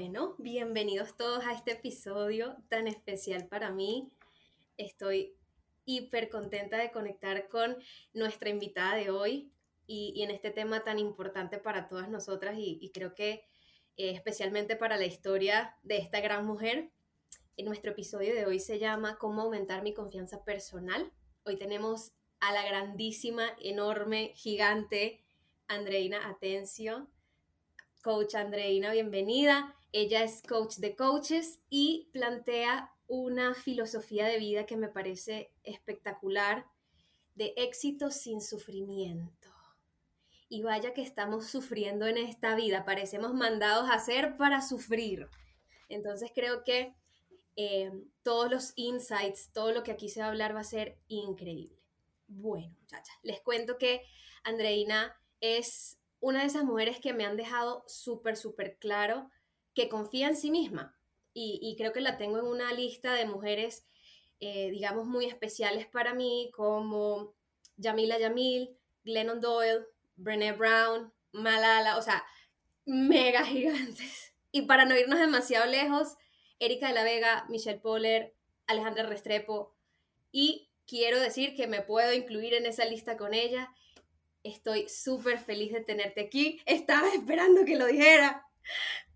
Bueno, bienvenidos todos a este episodio tan especial para mí. Estoy hiper contenta de conectar con nuestra invitada de hoy y, en este tema tan importante para todas nosotras y, creo que eh, especialmente para la historia de esta gran mujer. En nuestro episodio de hoy se llama Cómo aumentar mi confianza personal. Hoy tenemos a la grandísima, enorme, gigante Andreina Atencio. Coach Andreina, bienvenida. Ella es coach de coaches y plantea una filosofía de vida que me parece espectacular de éxito sin sufrimiento. Y vaya que estamos sufriendo en esta vida, parecemos mandados a hacer para sufrir. Entonces creo que eh, todos los insights, todo lo que aquí se va a hablar va a ser increíble. Bueno, muchachas, les cuento que Andreina es una de esas mujeres que me han dejado súper, súper claro que confía en sí misma. Y, creo que la tengo en una lista de mujeres, eh, digamos, muy especiales para mí, como Yamila Yamil, Glennon Doyle, Brené Brown, Malala, o sea, mega gigantes. Y para no irnos demasiado lejos, Erika de la Vega, Michelle Poller, Alejandra Restrepo. Y quiero decir que me puedo incluir en esa lista con ella. Estoy súper feliz de tenerte aquí. Estaba esperando que lo dijera.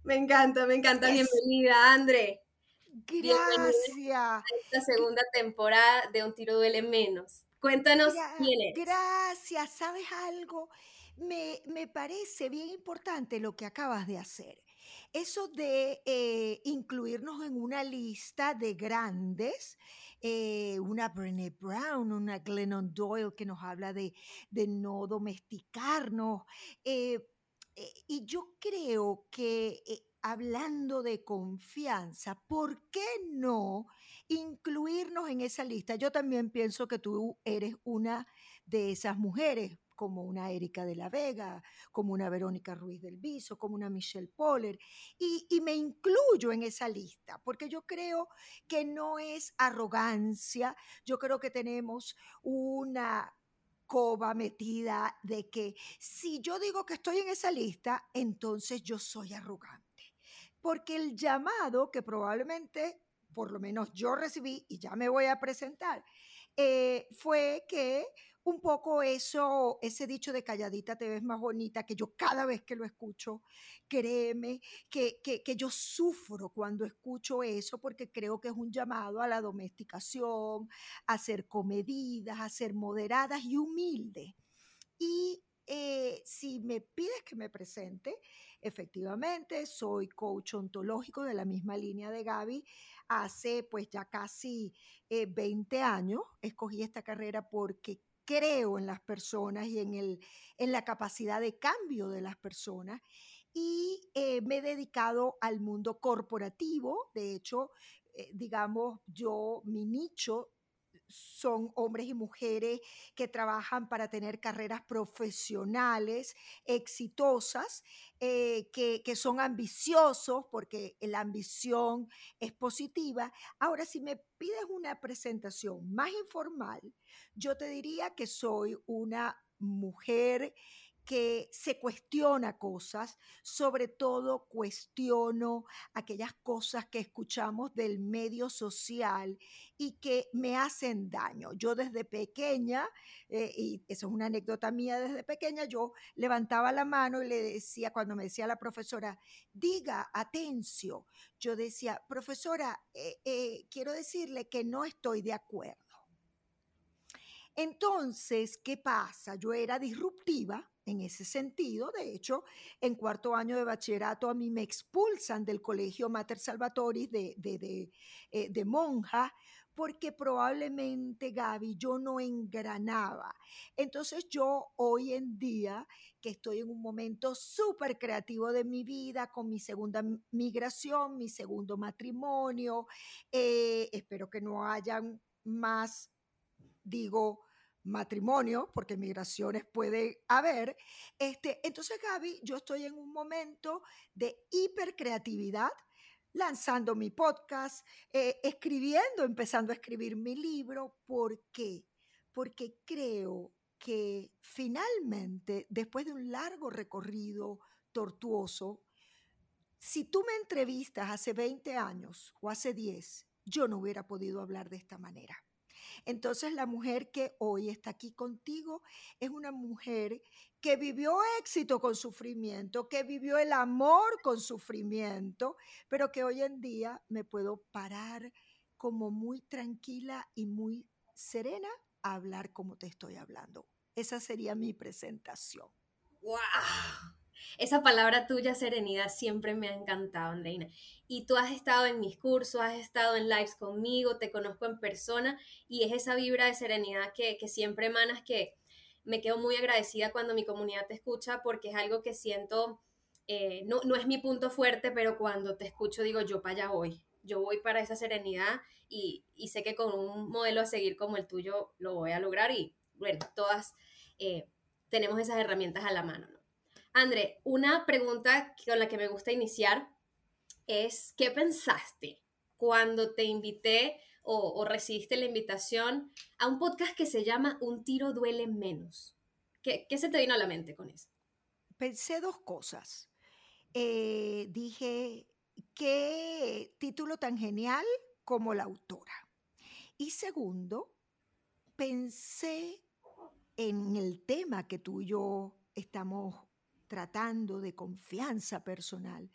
Me encanta, me encanta. Bienvenida, André. Gracias. A esta segunda temporada de Un Tiro Duele Menos. Cuéntanos quién es. Gracias. ¿Sabes algo? Me, parece bien importante lo que acabas de hacer. Eso de eh, incluirnos en una lista de grandes, eh, una Brené Brown, una Glennon Doyle que nos habla de, no domesticarnos. Eh, y yo creo que hablando de confianza, ¿por qué no incluirnos en esa lista? Yo también pienso que tú eres una de esas mujeres, como una Erika de la Vega, como una Verónica Ruiz del Viso, como una Michelle Poller, y, me incluyo en esa lista, porque yo creo que no es arrogancia, yo creo que tenemos una coba metida de que si yo digo que estoy en esa lista, entonces yo soy arrogante. Porque el llamado que probablemente, por lo menos yo recibí, y ya me voy a presentar, eh, fue que un poco eso, ese dicho de calladita te ves más bonita, que yo cada vez que lo escucho, créeme que, que, yo sufro cuando escucho eso porque creo que es un llamado a la domesticación, a ser comedidas, a ser moderadas y humildes. Y eh, si me pides que me presente, efectivamente soy coach ontológico de la misma línea de Gaby. Hace pues ya casi 20 eh, años escogí esta carrera porque creo en las personas y en, el, en la capacidad de cambio de las personas. Y eh, me he dedicado al mundo corporativo. De hecho, eh, digamos, yo, mi nicho son hombres y mujeres que trabajan para tener carreras profesionales exitosas, eh, que, que, son ambiciosos, porque la ambición es positiva. Ahora, si me pides una presentación más informal, yo te diría que soy una mujer que se cuestiona cosas, sobre todo cuestiono aquellas cosas que escuchamos del medio social y que me hacen daño. Yo desde pequeña, eh, y eso es una anécdota mía desde pequeña, yo levantaba la mano y le decía, cuando me decía la profesora, diga, atención, yo decía, profesora, eh, eh, quiero decirle que no estoy de acuerdo. Entonces, ¿qué pasa? Yo era disruptiva en ese sentido. De hecho, en cuarto año de bachillerato a mí me expulsan del colegio Mater Salvatoris de, de, de, eh, monja porque probablemente, Gaby, yo no engranaba. Entonces yo hoy en día, que estoy en un momento súper creativo de mi vida, con mi segunda migración, mi segundo matrimonio, eh, espero que no hayan más, digo, matrimonio, porque migraciones puede haber. Este, entonces, Gaby, yo estoy en un momento de hipercreatividad, lanzando mi podcast, eh, escribiendo, empezando a escribir mi libro. ¿Por qué? Porque creo que finalmente, después de un largo recorrido tortuoso, si tú me entrevistas hace 20 años o hace 10, yo no hubiera podido hablar de esta manera. Entonces la mujer que hoy está aquí contigo es una mujer que vivió éxito con sufrimiento, que vivió el amor con sufrimiento, pero que hoy en día me puedo parar como muy tranquila y muy serena a hablar como te estoy hablando. Esa sería mi presentación. ¡Wow! Esa palabra tuya, serenidad, siempre me ha encantado, Andreina. Y tú has estado en mis cursos, has estado en lives conmigo, te conozco en persona y es esa vibra de serenidad que, siempre emanas que me quedo muy agradecida cuando mi comunidad te escucha porque es algo que siento, eh, no, no es mi punto fuerte, pero cuando te escucho digo, yo para allá voy, yo voy para esa serenidad y, sé que con un modelo a seguir como el tuyo lo voy a lograr y bueno, todas eh, tenemos esas herramientas a la mano. ¿no? André, una pregunta con la que me gusta iniciar es, ¿qué pensaste cuando te invité o, recibiste la invitación a un podcast que se llama Un tiro duele menos? ¿Qué, se te vino a la mente con eso? Pensé dos cosas. Eh, dije, qué título tan genial como la autora. Y segundo, pensé en el tema que tú y yo estamos tratando de confianza personal.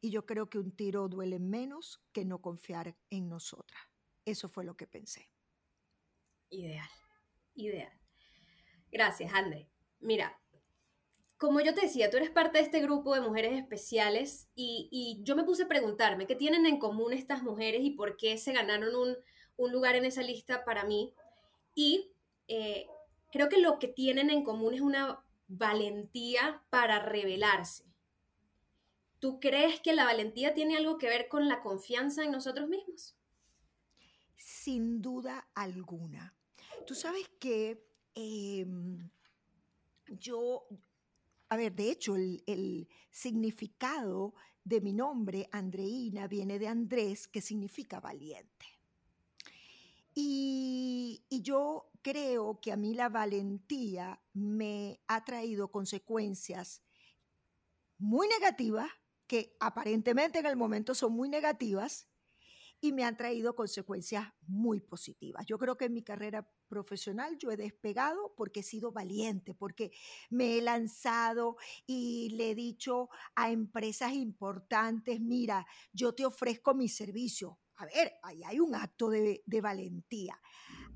Y yo creo que un tiro duele menos que no confiar en nosotras. Eso fue lo que pensé. Ideal, ideal. Gracias, André. Mira, como yo te decía, tú eres parte de este grupo de mujeres especiales y, yo me puse a preguntarme qué tienen en común estas mujeres y por qué se ganaron un, lugar en esa lista para mí. Y eh, creo que lo que tienen en común es una valentía para revelarse. ¿Tú crees que la valentía tiene algo que ver con la confianza en nosotros mismos? Sin duda alguna. Tú sabes que em, yo, a ver, de hecho, el, significado de mi nombre, Andreina, viene de Andrés, que significa valiente. Y, yo creo que a mí la valentía me ha traído consecuencias muy negativas, que aparentemente en el momento son muy negativas, y me han traído consecuencias muy positivas. Yo creo que en mi carrera profesional yo he despegado porque he sido valiente, porque me he lanzado y le he dicho a empresas importantes, mira, yo te ofrezco mi servicio. A ver, ahí hay un acto de, valentía.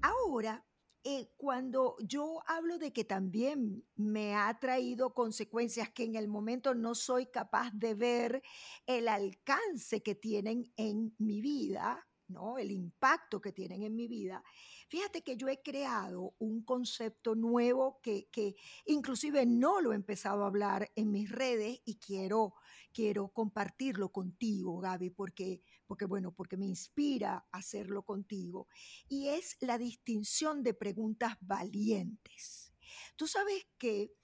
Ahora, eh, cuando yo hablo de que también me ha traído consecuencias que en el momento no soy capaz de ver el alcance que tienen en mi vida, ¿no? El impacto que tienen en mi vida. Fíjate que yo he creado un concepto nuevo que, que inclusive no lo he empezado a hablar en mis redes y quiero, quiero compartirlo contigo, Gaby, porque, porque, bueno, porque me inspira hacerlo contigo. Y es la distinción de preguntas valientes. Tú sabes que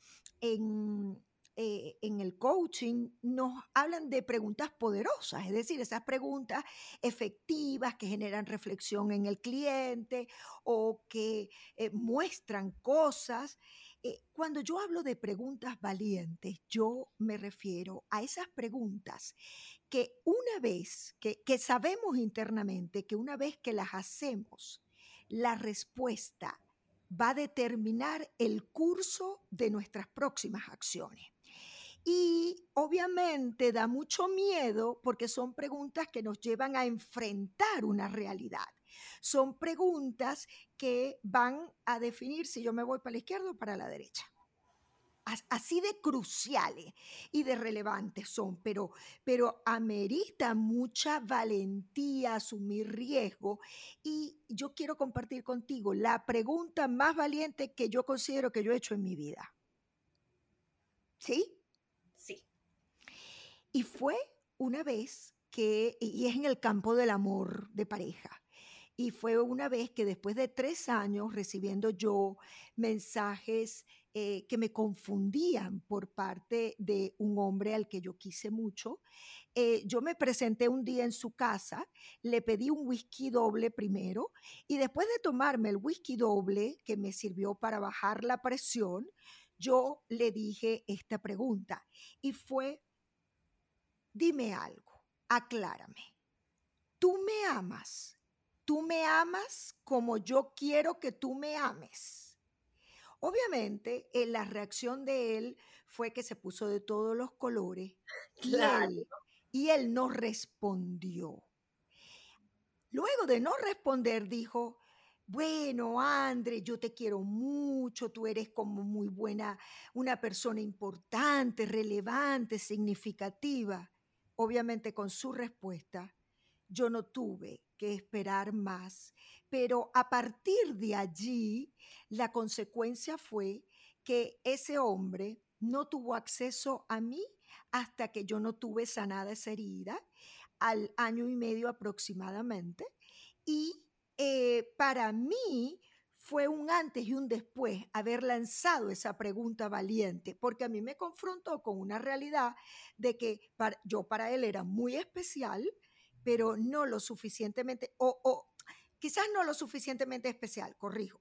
en, eh, en el coaching nos hablan de preguntas poderosas, es decir, esas preguntas efectivas que generan reflexión en el cliente o que eh, muestran cosas. Eh, cuando yo hablo de preguntas valientes, yo me refiero a esas preguntas que una vez, que, que sabemos internamente que una vez que las hacemos, la respuesta va a determinar el curso de nuestras próximas acciones. Y obviamente da mucho miedo porque son preguntas que nos llevan a enfrentar una realidad. Son preguntas que van a definir si yo me voy para la izquierda o para la derecha. así de cruciales y de relevantes son, pero, pero amerita mucha valentía asumir riesgo. Y yo quiero compartir contigo la pregunta más valiente que yo considero que yo he hecho en mi vida. ¿Sí? Sí. Y fue una vez que, y es en el campo del amor de pareja. Y fue una vez que después de tres años recibiendo yo mensajes eh, que me confundían por parte de un hombre al que yo quise mucho, eh, yo me presenté un día en su casa, le pedí un whisky doble primero y después de tomarme el whisky doble que me sirvió para bajar la presión, yo le dije esta pregunta y fue, dime algo, aclárame, ¿tú me amas? Me amas como yo quiero que tú me ames. Obviamente, eh, la reacción de él fue que se puso de todos los colores y, él, y él no respondió. Luego de no responder, dijo, bueno, André, yo te quiero mucho, tú eres como muy buena, una persona importante, relevante, significativa. Obviamente con su respuesta, yo no tuve que esperar más. Pero a partir de allí, la consecuencia fue que ese hombre no tuvo acceso a mí hasta que yo no tuve sanada esa herida, al año y medio aproximadamente. Y eh, para mí fue un antes y un después haber lanzado esa pregunta valiente, porque a mí me confrontó con una realidad de que yo para él era muy especial, pero no lo suficientemente, o, quizás no lo suficientemente especial, corrijo,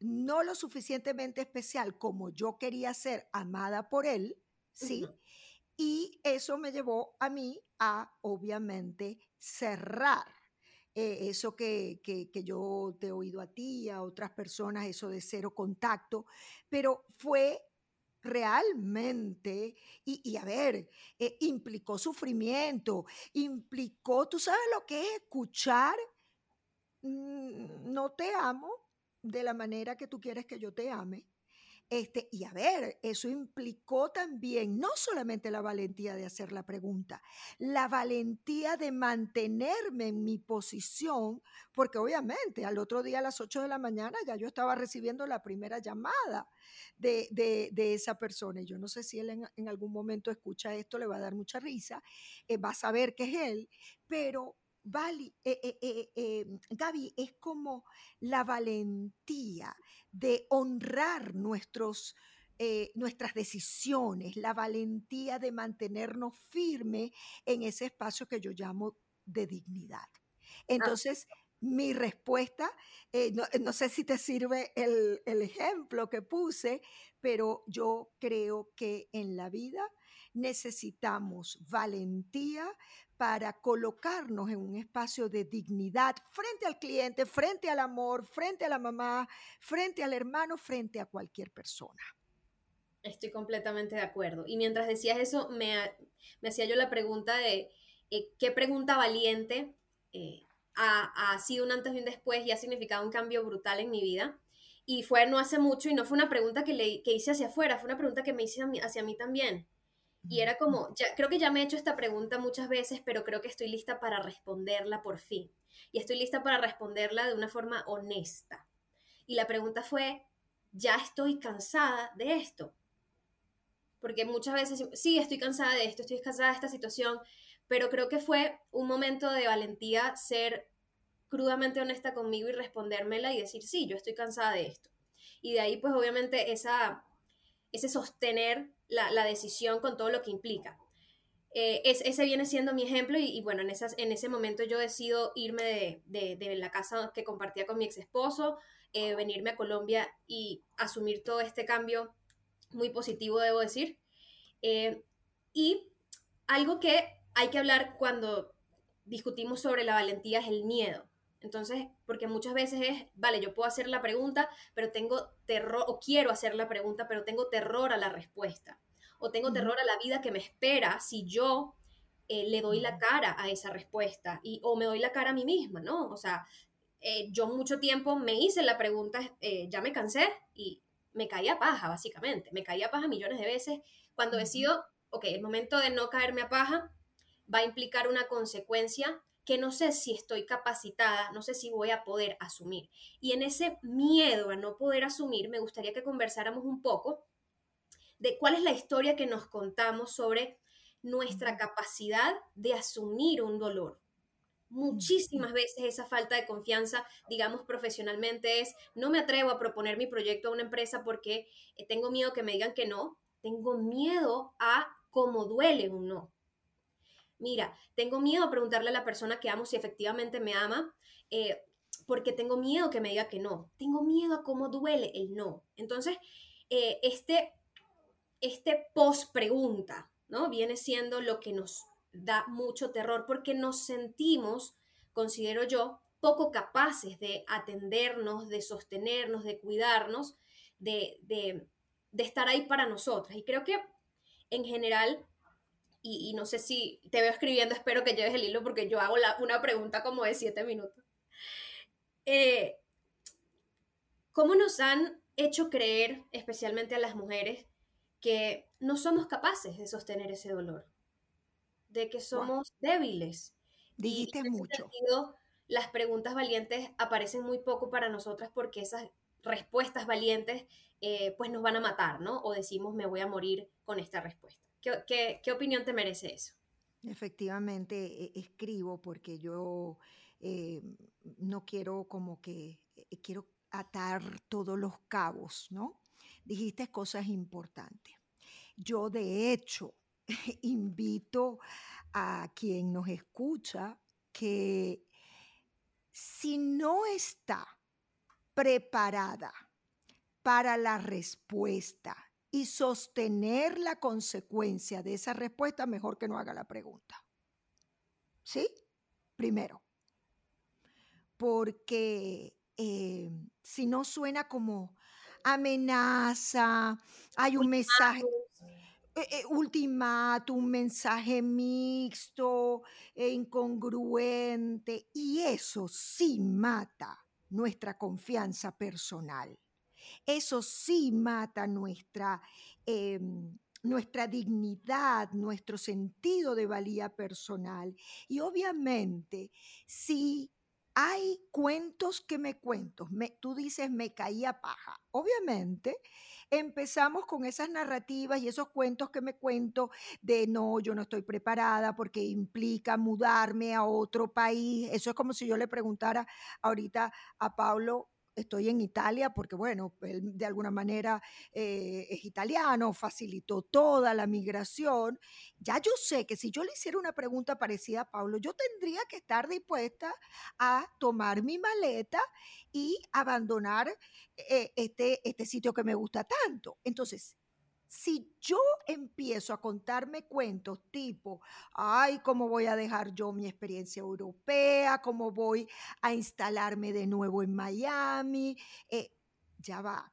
no lo suficientemente especial como yo quería ser amada por él, ¿sí? Y eso me llevó a mí a, obviamente, cerrar eh, eso que, que, que, yo te he oído a ti, a otras personas, eso de cero contacto, pero fue realmente, y, a ver, eh, implicó sufrimiento, implicó, tú sabes lo que es escuchar, mm, no te amo de la manera que tú quieres que yo te ame, este, y a ver, eso implicó también no solamente la valentía de hacer la pregunta, la valentía de mantenerme en mi posición, porque obviamente al otro día a las 8 de la mañana ya yo estaba recibiendo la primera llamada de, esa persona. Y yo no sé si él en, algún momento escucha esto, le va a dar mucha risa, eh, va a saber que es él, pero Vali, eh, eh, eh, Gaby, es como la valentía de honrar nuestros, nuestras decisiones, la valentía de mantenernos firmes en ese espacio que yo llamo de dignidad. Ah. Entonces, mi respuesta, no, sé si te sirve el, el ejemplo que puse, pero yo creo que en la vida necesitamos valentía para colocarnos en un espacio de dignidad frente al cliente, frente al amor, frente a la mamá, frente al hermano, frente a cualquier persona. Estoy completamente de acuerdo. Y mientras decías eso, me, hacía yo la pregunta de eh, qué pregunta valiente eh, ha, sido un antes y un después y ha significado un cambio brutal en mi vida. Y fue no hace mucho y no fue una pregunta que, le, hice hacia afuera, fue una pregunta que me hice hacia mí también. Y era como, ya, creo que ya me he hecho esta pregunta muchas veces, pero creo que estoy lista para responderla por fin. Y estoy lista para responderla de una forma honesta. Y la pregunta fue, ya estoy cansada de esto. Porque muchas veces, sí, estoy cansada de esto, estoy cansada de esta situación, pero creo que fue un momento de valentía ser crudamente honesta conmigo y respondérmela y decir, sí, yo estoy cansada de esto. Y de ahí, pues obviamente, esa, ese sostener la, decisión con todo lo que implica. Eh, ese viene siendo mi ejemplo y, bueno, en, esas, en ese momento yo decido irme de, la casa que compartía con mi ex esposo, eh, venirme a Colombia y asumir todo este cambio muy positivo, debo decir. Eh, y algo que hay que hablar cuando discutimos sobre la valentía es el miedo. Entonces, porque muchas veces es, vale, yo puedo hacer la pregunta, pero tengo terror, o quiero hacer la pregunta, pero tengo terror a la respuesta, o tengo terror a la vida que me espera si yo eh, le doy la cara a esa respuesta, y, o me doy la cara a mí misma, ¿no? O sea, eh, yo mucho tiempo me hice la pregunta, eh, ya me cansé, y me caía paja, básicamente. Me caía paja millones de veces. Cuando decido, ok, el momento de no caerme a paja va a implicar una consecuencia que no sé si estoy capacitada, no sé si voy a poder asumir. Y en ese miedo a no poder asumir, me gustaría que conversáramos un poco de cuál es la historia que nos contamos sobre nuestra capacidad de asumir un dolor. Muchísimas veces esa falta de confianza, digamos profesionalmente, es no me atrevo a proponer mi proyecto a una empresa porque eh, tengo miedo que me digan que no, tengo miedo a cómo duele un no. Mira, tengo miedo a preguntarle a la persona que amo si efectivamente me ama, eh, porque tengo miedo que me diga que no. Tengo miedo a cómo duele el no. Entonces, eh, este, este post pregunta, ¿no? Viene siendo lo que nos da mucho terror porque nos sentimos, considero yo, poco capaces de atendernos, de sostenernos, de cuidarnos, de, de, de estar ahí para nosotras. Y creo que en general y, no sé si te veo escribiendo, espero que lleves el hilo porque yo hago una pregunta como de siete minutos. Eh, ¿Cómo nos han hecho creer, especialmente a las mujeres, que no somos capaces de sostener ese dolor? De que somos débiles. Dijiste mucho. las preguntas valientes aparecen muy poco para nosotras porque esas respuestas valientes eh, pues nos van a matar, ¿no? O decimos me voy a morir con esta respuesta. ¿Qué, opinión te merece eso? Efectivamente, e, escribo porque yo eh, no quiero como que, eh, quiero atar todos los cabos, ¿no? Dijiste cosas importantes. Yo de hecho invito a quien nos escucha que si no está preparada para la respuesta y sostener la consecuencia de esa respuesta, mejor que no haga la pregunta. ¿Sí? Primero. Porque eh, si no suena como amenaza, hay un mensaje, eh, eh, ultimato, un mensaje mixto, incongruente, y eso sí mata nuestra confianza personal. Eso sí mata nuestra, em, nuestra dignidad, nuestro sentido de valía personal. Y obviamente, si hay cuentos que me cuento, me, tú dices me caía paja. Obviamente, empezamos con esas narrativas y esos cuentos que me cuento de no, yo no estoy preparada porque implica mudarme a otro país. Eso es como si yo le preguntara ahorita a Pablo estoy en Italia porque, bueno, él de alguna manera eh, es italiano, facilitó toda la migración. Ya yo sé que si yo le hiciera una pregunta parecida a Pablo, yo tendría que estar dispuesta a tomar mi maleta y abandonar eh, este, este sitio que me gusta tanto. Entonces, si yo empiezo a contarme cuentos tipo, ay, ¿cómo voy a dejar yo mi experiencia europea? ¿Cómo voy a instalarme de nuevo en Miami? Eh, ya va.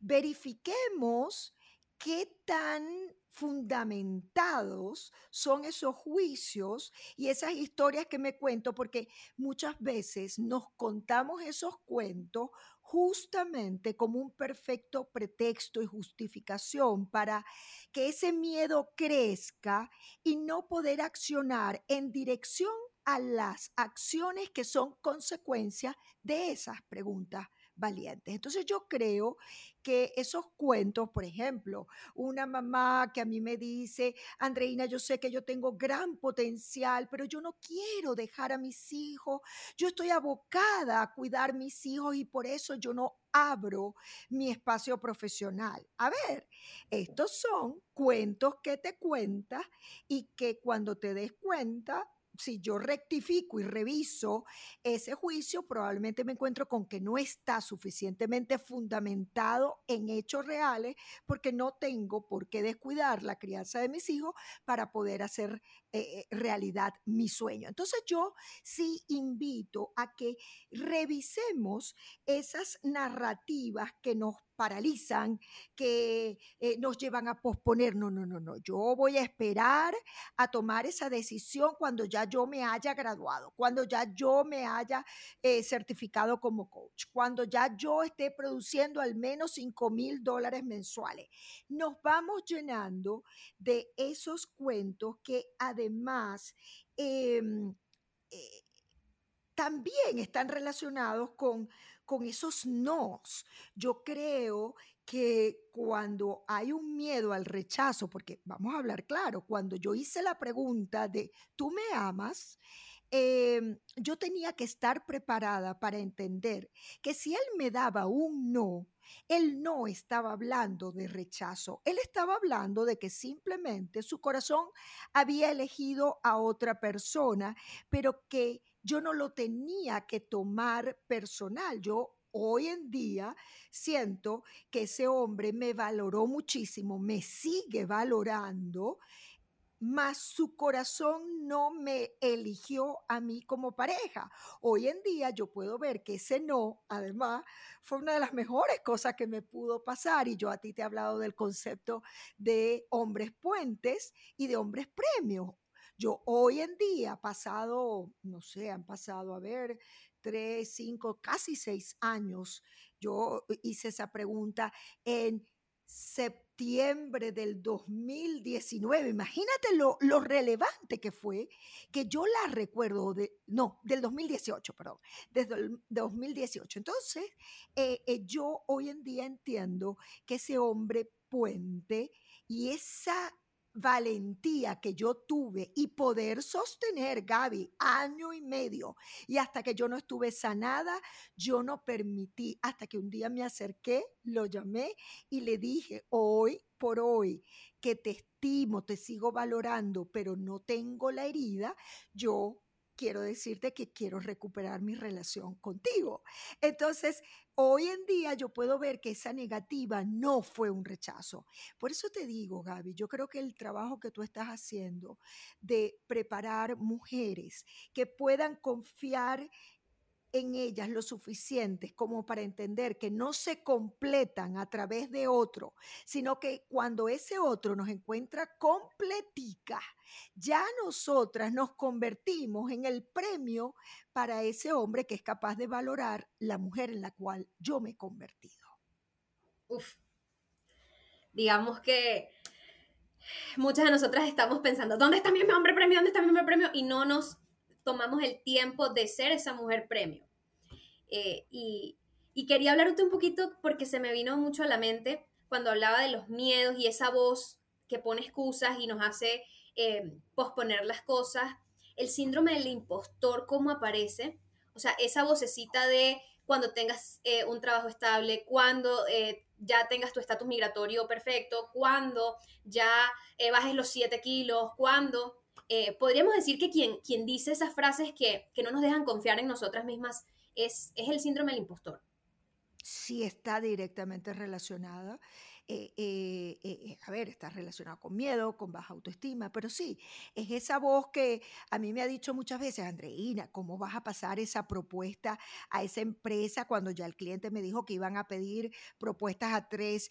Verifiquemos qué tan fundamentados son esos juicios y esas historias que me cuento, porque muchas veces nos contamos esos cuentos justamente como un perfecto pretexto y justificación para que ese miedo crezca y no poder accionar en dirección a las acciones que son consecuencia de esas preguntas valientes. Entonces yo creo que esos cuentos, por ejemplo, una mamá que a mí me dice, Andreina, yo sé que yo tengo gran potencial, pero yo no quiero dejar a mis hijos, yo estoy abocada a cuidar mis hijos y por eso yo no abro mi espacio profesional. A ver, estos son cuentos que te cuentas y que cuando te des cuenta si yo rectifico y reviso ese juicio, probablemente me encuentro con que no está suficientemente fundamentado en hechos reales porque no tengo por qué descuidar la crianza de mis hijos para poder hacer eh, eh, realidad mi sueño. Entonces yo sí invito a que revisemos esas narrativas que nos paralizan, que eh, nos llevan a posponer. No, no, no, no. Yo voy a esperar a tomar esa decisión cuando ya yo me haya graduado, cuando ya yo me haya certificado como coach, cuando ya yo esté produciendo al menos 5 mil dólares mensuales. Nos vamos llenando de esos cuentos que además... Em, eh, también están relacionados con con esos nos. Yo creo que cuando hay un miedo al rechazo, porque vamos a hablar claro, cuando yo hice la pregunta de, ¿tú me amas? Em, yo tenía que estar preparada para entender que si él me daba un no, él no estaba hablando de rechazo, él estaba hablando de que simplemente su corazón había elegido a otra persona, pero que yo no lo tenía que tomar personal. Yo hoy en día siento que ese hombre me valoró muchísimo, me sigue valorando, mas su corazón no me eligió a mí como pareja. Hoy en día yo puedo ver que ese no, además, fue una de las mejores cosas que me pudo pasar y yo a ti te he hablado del concepto de hombres puentes y de hombres premios. Yo hoy en día, pasado, no sé, han pasado, a ver, tres, cinco, casi seis años, yo hice esa pregunta en septiembre del 2019. Imagínate lo, lo, relevante que fue, que yo la recuerdo, de, no, del 2018, perdón, desde el 2018. Entonces, eh, eh, yo hoy en día entiendo que ese hombre puente y esa valentía que yo tuve y poder sostener, Gaby, año y medio. Y hasta que yo no estuve sanada, yo no permití, hasta que un día me acerqué, lo llamé y le dije, hoy por hoy, que te estimo, te sigo valorando, pero no tengo la herida, yo quiero decirte que quiero recuperar mi relación contigo. Entonces, hoy en día yo puedo ver que esa negativa no fue un rechazo. Por eso te digo, Gaby, yo creo que el trabajo que tú estás haciendo de preparar mujeres que puedan confiar en ellas lo suficientes como para entender que no se completan a través de otro, sino que cuando ese otro nos encuentra completica, ya nosotras nos convertimos en el premio para ese hombre que es capaz de valorar la mujer en la cual yo me he convertido. Uf. Digamos que muchas de nosotras estamos pensando, ¿dónde está mi hombre premio? ¿Dónde está mi hombre premio? Y no nos tomamos el tiempo de ser esa mujer premio. Eh, y, quería hablarte un poquito porque se me vino mucho a la mente cuando hablaba de los miedos y esa voz que pone excusas y nos hace eh, posponer las cosas. El síndrome del impostor, ¿cómo aparece? O sea, esa vocecita de cuando tengas eh, un trabajo estable, cuando ya tengas tu estatus migratorio perfecto, cuando ya bajes los 7 kilos, cuando... podríamos decir que quien, quien dice esas frases que, que no nos dejan confiar en nosotras mismas es, el síndrome del impostor. Sí, está directamente relacionada. Eh, eh, eh, a ver, está relacionado con miedo, con baja autoestima, pero sí, es esa voz que a mí me ha dicho muchas veces, Andreina, ¿cómo vas a pasar esa propuesta a esa empresa cuando ya el cliente me dijo que iban a pedir propuestas a tres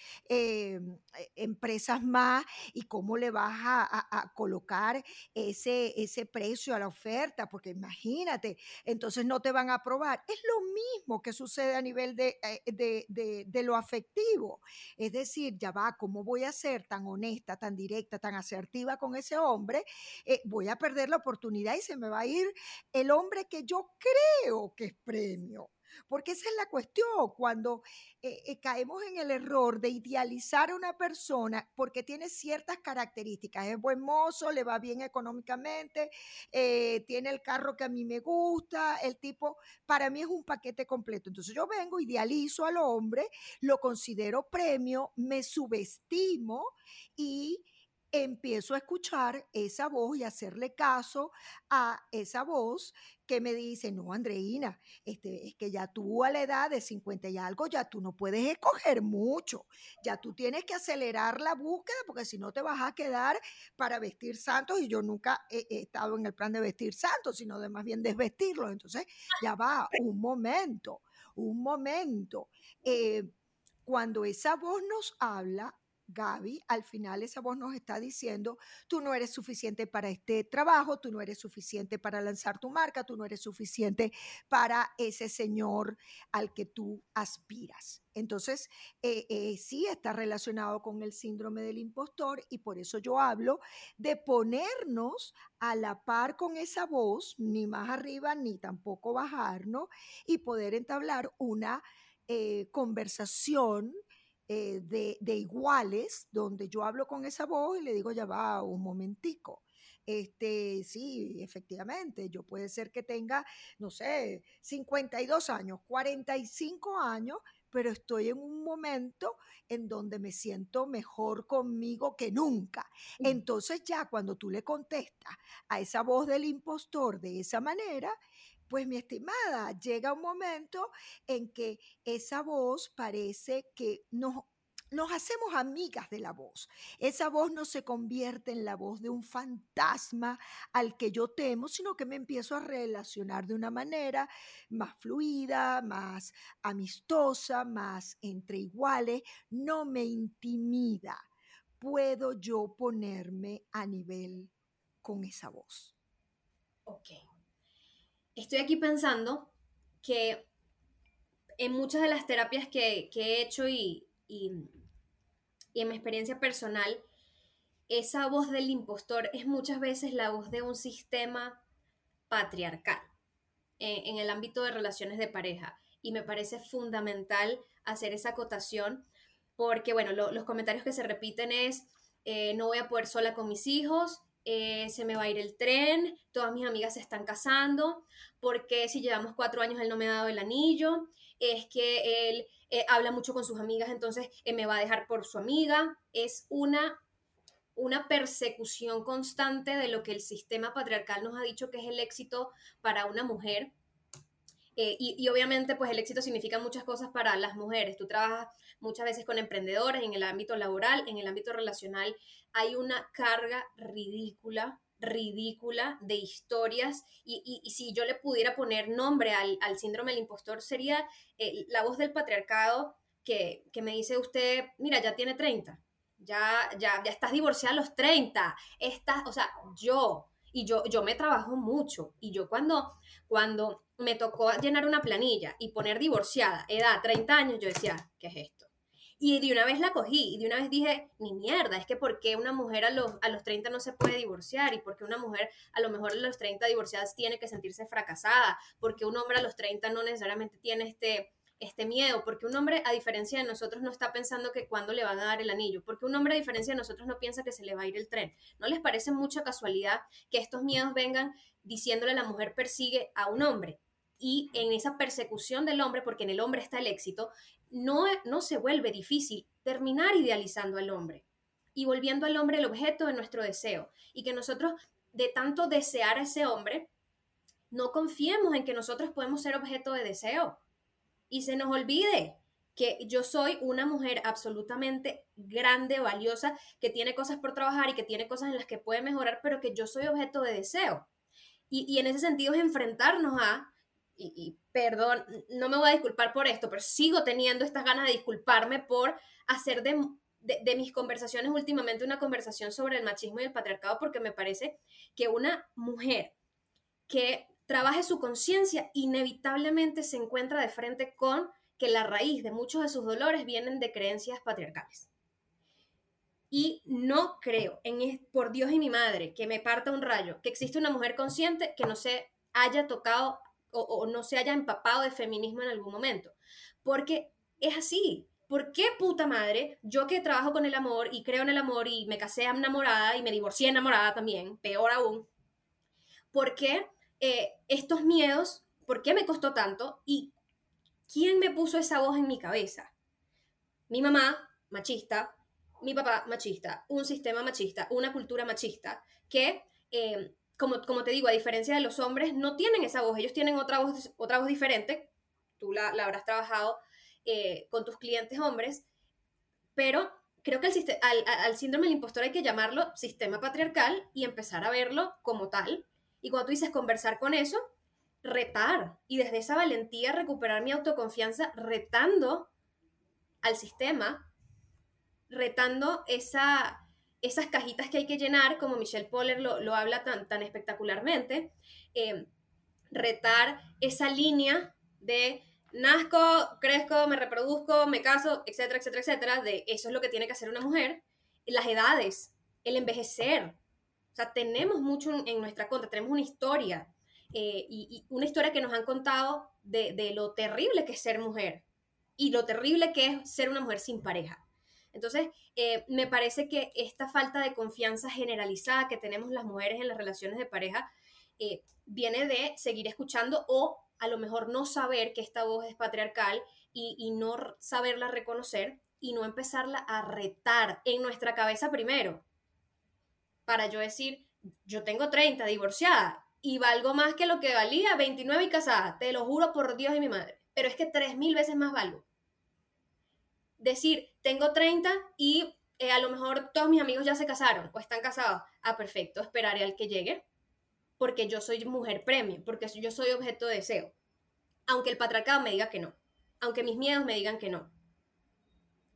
empresas más y cómo le vas a, colocar ese, ese precio a la oferta? Porque imagínate, entonces no te van a aprobar. Es lo mismo que sucede a nivel de, de, de lo afectivo. Es decir, ya va, ¿cómo voy a ser tan honesta, tan directa, tan asertiva con ese hombre? Eh, voy a perder la oportunidad y se me va a ir el hombre que yo creo que es premio. Porque esa es la cuestión, cuando eh, eh, caemos en el error de idealizar a una persona porque tiene ciertas características, es buen mozo, le va bien económicamente, eh, tiene el carro que a mí me gusta, el tipo, para mí es un paquete completo. Entonces yo vengo, idealizo al hombre, lo considero premio, me subestimo y empiezo a escuchar esa voz y hacerle caso a esa voz que me dice, no, Andreina, este, es que ya tú a la edad de 50 y algo, ya tú no puedes escoger mucho, ya tú tienes que acelerar la búsqueda porque si no te vas a quedar para vestir santos y yo nunca he, estado en el plan de vestir santos, sino de más bien desvestirlos. Entonces, ya va, un momento, un momento. Eh, cuando esa voz nos habla, Gaby, al final esa voz nos está diciendo, tú no eres suficiente para este trabajo, tú no eres suficiente para lanzar tu marca, tú no eres suficiente para ese señor al que tú aspiras. Entonces, eh, eh, sí está relacionado con el síndrome del impostor y por eso yo hablo de ponernos a la par con esa voz, ni más arriba ni tampoco bajarnos, y poder entablar una eh, conversación eh, de, de, iguales, donde yo hablo con esa voz y le digo, ya va, un momentico. Este, sí, efectivamente, yo puede ser que tenga, no sé, 52 años, 45 años, pero estoy en un momento en donde me siento mejor conmigo que nunca. Entonces ya cuando tú le contestas a esa voz del impostor de esa manera, pues mi estimada, llega un momento en que esa voz parece que nos, nos hacemos amigas de la voz. Esa voz no se convierte en la voz de un fantasma al que yo temo, sino que me empiezo a relacionar de una manera más fluida, más amistosa, más entre iguales. No me intimida. Puedo yo ponerme a nivel con esa voz. Ok estoy aquí pensando que en muchas de las terapias que, he hecho y, en mi experiencia personal, esa voz del impostor es muchas veces la voz de un sistema patriarcal en, el ámbito de relaciones de pareja. Y me parece fundamental hacer esa acotación porque, bueno, los comentarios que se repiten es, eh, no voy a poder sola con mis hijos, eh, se me va a ir el tren, todas mis amigas se están casando, porque si llevamos cuatro años él no me ha dado el anillo, es que él eh, habla mucho con sus amigas, entonces eh, me va a dejar por su amiga. Es una, una persecución constante de lo que el sistema patriarcal nos ha dicho que es el éxito para una mujer. Y, y, obviamente, pues el éxito significa muchas cosas para las mujeres. Tú trabajas muchas veces con emprendedores en el ámbito laboral, en el ámbito relacional. Hay una carga ridícula ridícula de historias y, si yo le pudiera poner nombre al, síndrome del impostor sería eh, la voz del patriarcado que, me dice usted, mira, ya tiene 30, ya, ya, ya estás divorciada a los 30, estás, o sea, yo, y yo, yo me trabajo mucho, y yo cuando, cuando me tocó llenar una planilla y poner divorciada, edad 30 años, yo decía, ¿qué es esto? Y de una vez la cogí y de una vez dije, ni mierda, es que ¿por qué una mujer a los, a los 30 no se puede divorciar? ¿Y por qué una mujer a lo mejor a los 30 divorciadas tiene que sentirse fracasada? porque un hombre a los 30 no necesariamente tiene este, este miedo? Porque un hombre, a diferencia de nosotros, no está pensando que cuándo le van a dar el anillo. Porque un hombre, a diferencia de nosotros, no piensa que se le va a ir el tren. ¿No les parece mucha casualidad que estos miedos vengan diciéndole a la mujer persigue a un hombre? Y en esa persecución del hombre, porque en el hombre está el éxito, no, no se vuelve difícil terminar idealizando al hombre y volviendo al hombre el objeto de nuestro deseo. Y que nosotros, de tanto desear a ese hombre, no confiemos en que nosotros podemos ser objeto de deseo. Y se nos olvide que yo soy una mujer absolutamente grande, valiosa, que tiene cosas por trabajar y que tiene cosas en las que puede mejorar, pero que yo soy objeto de deseo. Y, y en ese sentido es enfrentarnos a y, perdón, no me voy a disculpar por esto, pero sigo teniendo estas ganas de disculparme por hacer de, de, mis conversaciones últimamente una conversación sobre el machismo y el patriarcado, porque me parece que una mujer que trabaje su conciencia inevitablemente se encuentra de frente con que la raíz de muchos de sus dolores vienen de creencias patriarcales. Y no creo, en, por Dios y mi madre, que me parta un rayo, que existe una mujer consciente que no se haya tocado o, no se haya empapado de feminismo en algún momento. Porque es así. ¿Por qué puta madre, yo que trabajo con el amor y creo en el amor y me casé enamorada y me divorcié enamorada también, peor aún, ¿por qué eh, estos miedos, por qué me costó tanto y quién me puso esa voz en mi cabeza? Mi mamá, machista, mi papá, machista, un sistema machista, una cultura machista que eh, como, como te digo, a diferencia de los hombres, no tienen esa voz, ellos tienen otra voz, otra voz diferente, tú la, la habrás trabajado eh, con tus clientes hombres, pero creo que el, al, al, síndrome del impostor hay que llamarlo sistema patriarcal y empezar a verlo como tal. Y cuando tú dices conversar con eso, retar y desde esa valentía recuperar mi autoconfianza retando al sistema, retando esa, esas cajitas que hay que llenar, como Michelle Poller lo, habla tan, tan espectacularmente, eh, retar esa línea de nazco, crezco, me reproduzco, me caso, etcétera, etcétera, etcétera, de eso es lo que tiene que hacer una mujer, las edades, el envejecer. O sea, tenemos mucho en nuestra contra, tenemos una historia eh, y, una historia que nos han contado de, lo terrible que es ser mujer y lo terrible que es ser una mujer sin pareja. Entonces, eh, me parece que esta falta de confianza generalizada que tenemos las mujeres en las relaciones de pareja eh, viene de seguir escuchando o a lo mejor no saber que esta voz es patriarcal y, y no saberla reconocer y no empezarla a retar en nuestra cabeza primero. Para yo decir, yo tengo 30, divorciada, y valgo más que lo que valía 29 y casada, te lo juro por Dios y mi madre, pero es que 3.000 veces más valgo. Decir, tengo 30 y eh, a lo mejor todos mis amigos ya se casaron o están casados. Ah, perfecto, esperaré al que llegue, porque yo soy mujer premio, porque yo soy objeto de deseo. Aunque el patriarcado me diga que no, aunque mis miedos me digan que no.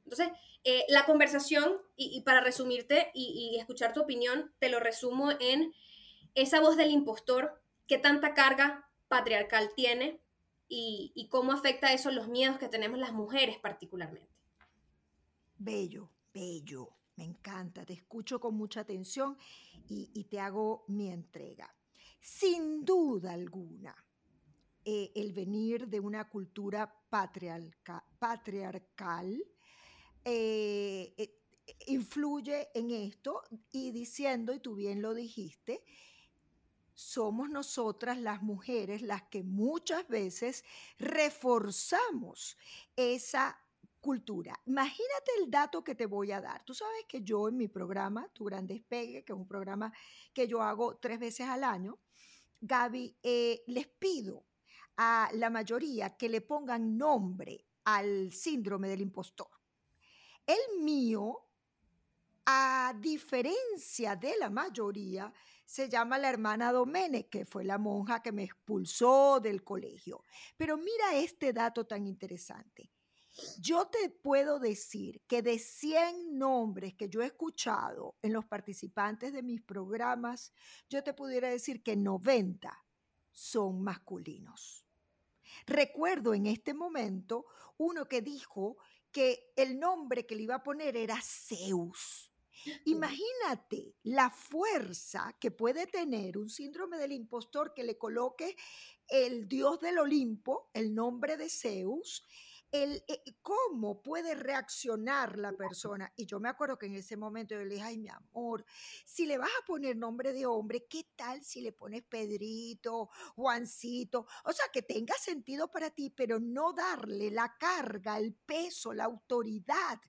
Entonces, eh, la conversación, y, para resumirte y escuchar tu opinión, te lo resumo en esa voz del impostor, qué tanta carga patriarcal tiene y, cómo afecta eso los miedos que tenemos las mujeres particularmente. Bello, bello, me encanta, te escucho con mucha atención y, te hago mi entrega. Sin duda alguna, eh, el venir de una cultura patriarcal eh, eh, influye en esto y diciendo, y tú bien lo dijiste, somos nosotras las mujeres las que muchas veces reforzamos esa cultura. Imagínate el dato que te voy a dar. Tú sabes que yo en mi programa, Tu Gran Despegue, que es un programa que yo hago tres veces al año, Gaby, eh, les pido a la mayoría que le pongan nombre al síndrome del impostor. El mío, a diferencia de la mayoría, se llama la hermana Domene, que fue la monja que me expulsó del colegio. Pero mira este dato tan interesante. Yo te puedo decir que de 100 nombres que yo he escuchado en los participantes de mis programas, yo te pudiera decir que 90 son masculinos. Recuerdo en este momento uno que dijo que el nombre que le iba a poner era Zeus. Imagínate la fuerza que puede tener un síndrome del impostor que le coloque el dios del Olimpo, el nombre de Zeus, el, eh, cómo puede reaccionar la persona. Y yo me acuerdo que en ese momento yo le dije, ay, mi amor, si le vas a poner nombre de hombre, ¿qué tal si le pones Pedrito, Juancito? O sea, que tenga sentido para ti, pero no darle la carga, el peso, la autoridad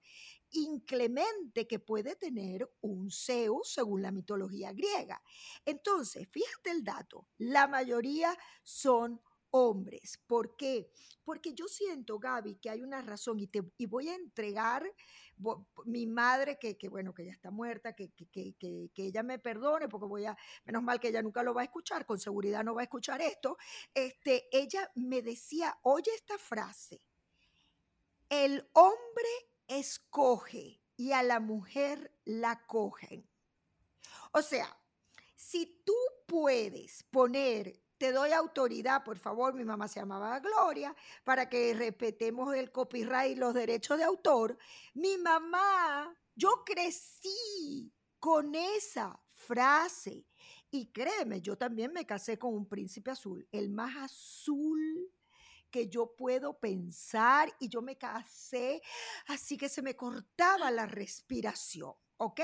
inclemente que puede tener un Zeus según la mitología griega. Entonces, fíjate el dato, la mayoría son hombres. ¿Por qué? Porque yo siento, Gaby, que hay una razón y, te, y voy a entregar mi madre, que, bueno, que ya está muerta, que, que, que, ella me perdone, porque voy a, menos mal que ella nunca lo va a escuchar, con seguridad no va a escuchar esto, este, ella me decía, oye esta frase, el hombre escoge y a la mujer la cogen. O sea, si tú puedes poner, te doy autoridad, por favor, mi mamá se llamaba Gloria, para que respetemos el copyright y los derechos de autor, mi mamá, yo crecí con esa frase. Y créeme, yo también me casé con un príncipe azul, el más azul que yo puedo pensar y yo me casé, así que se me cortaba la respiración, ¿ok?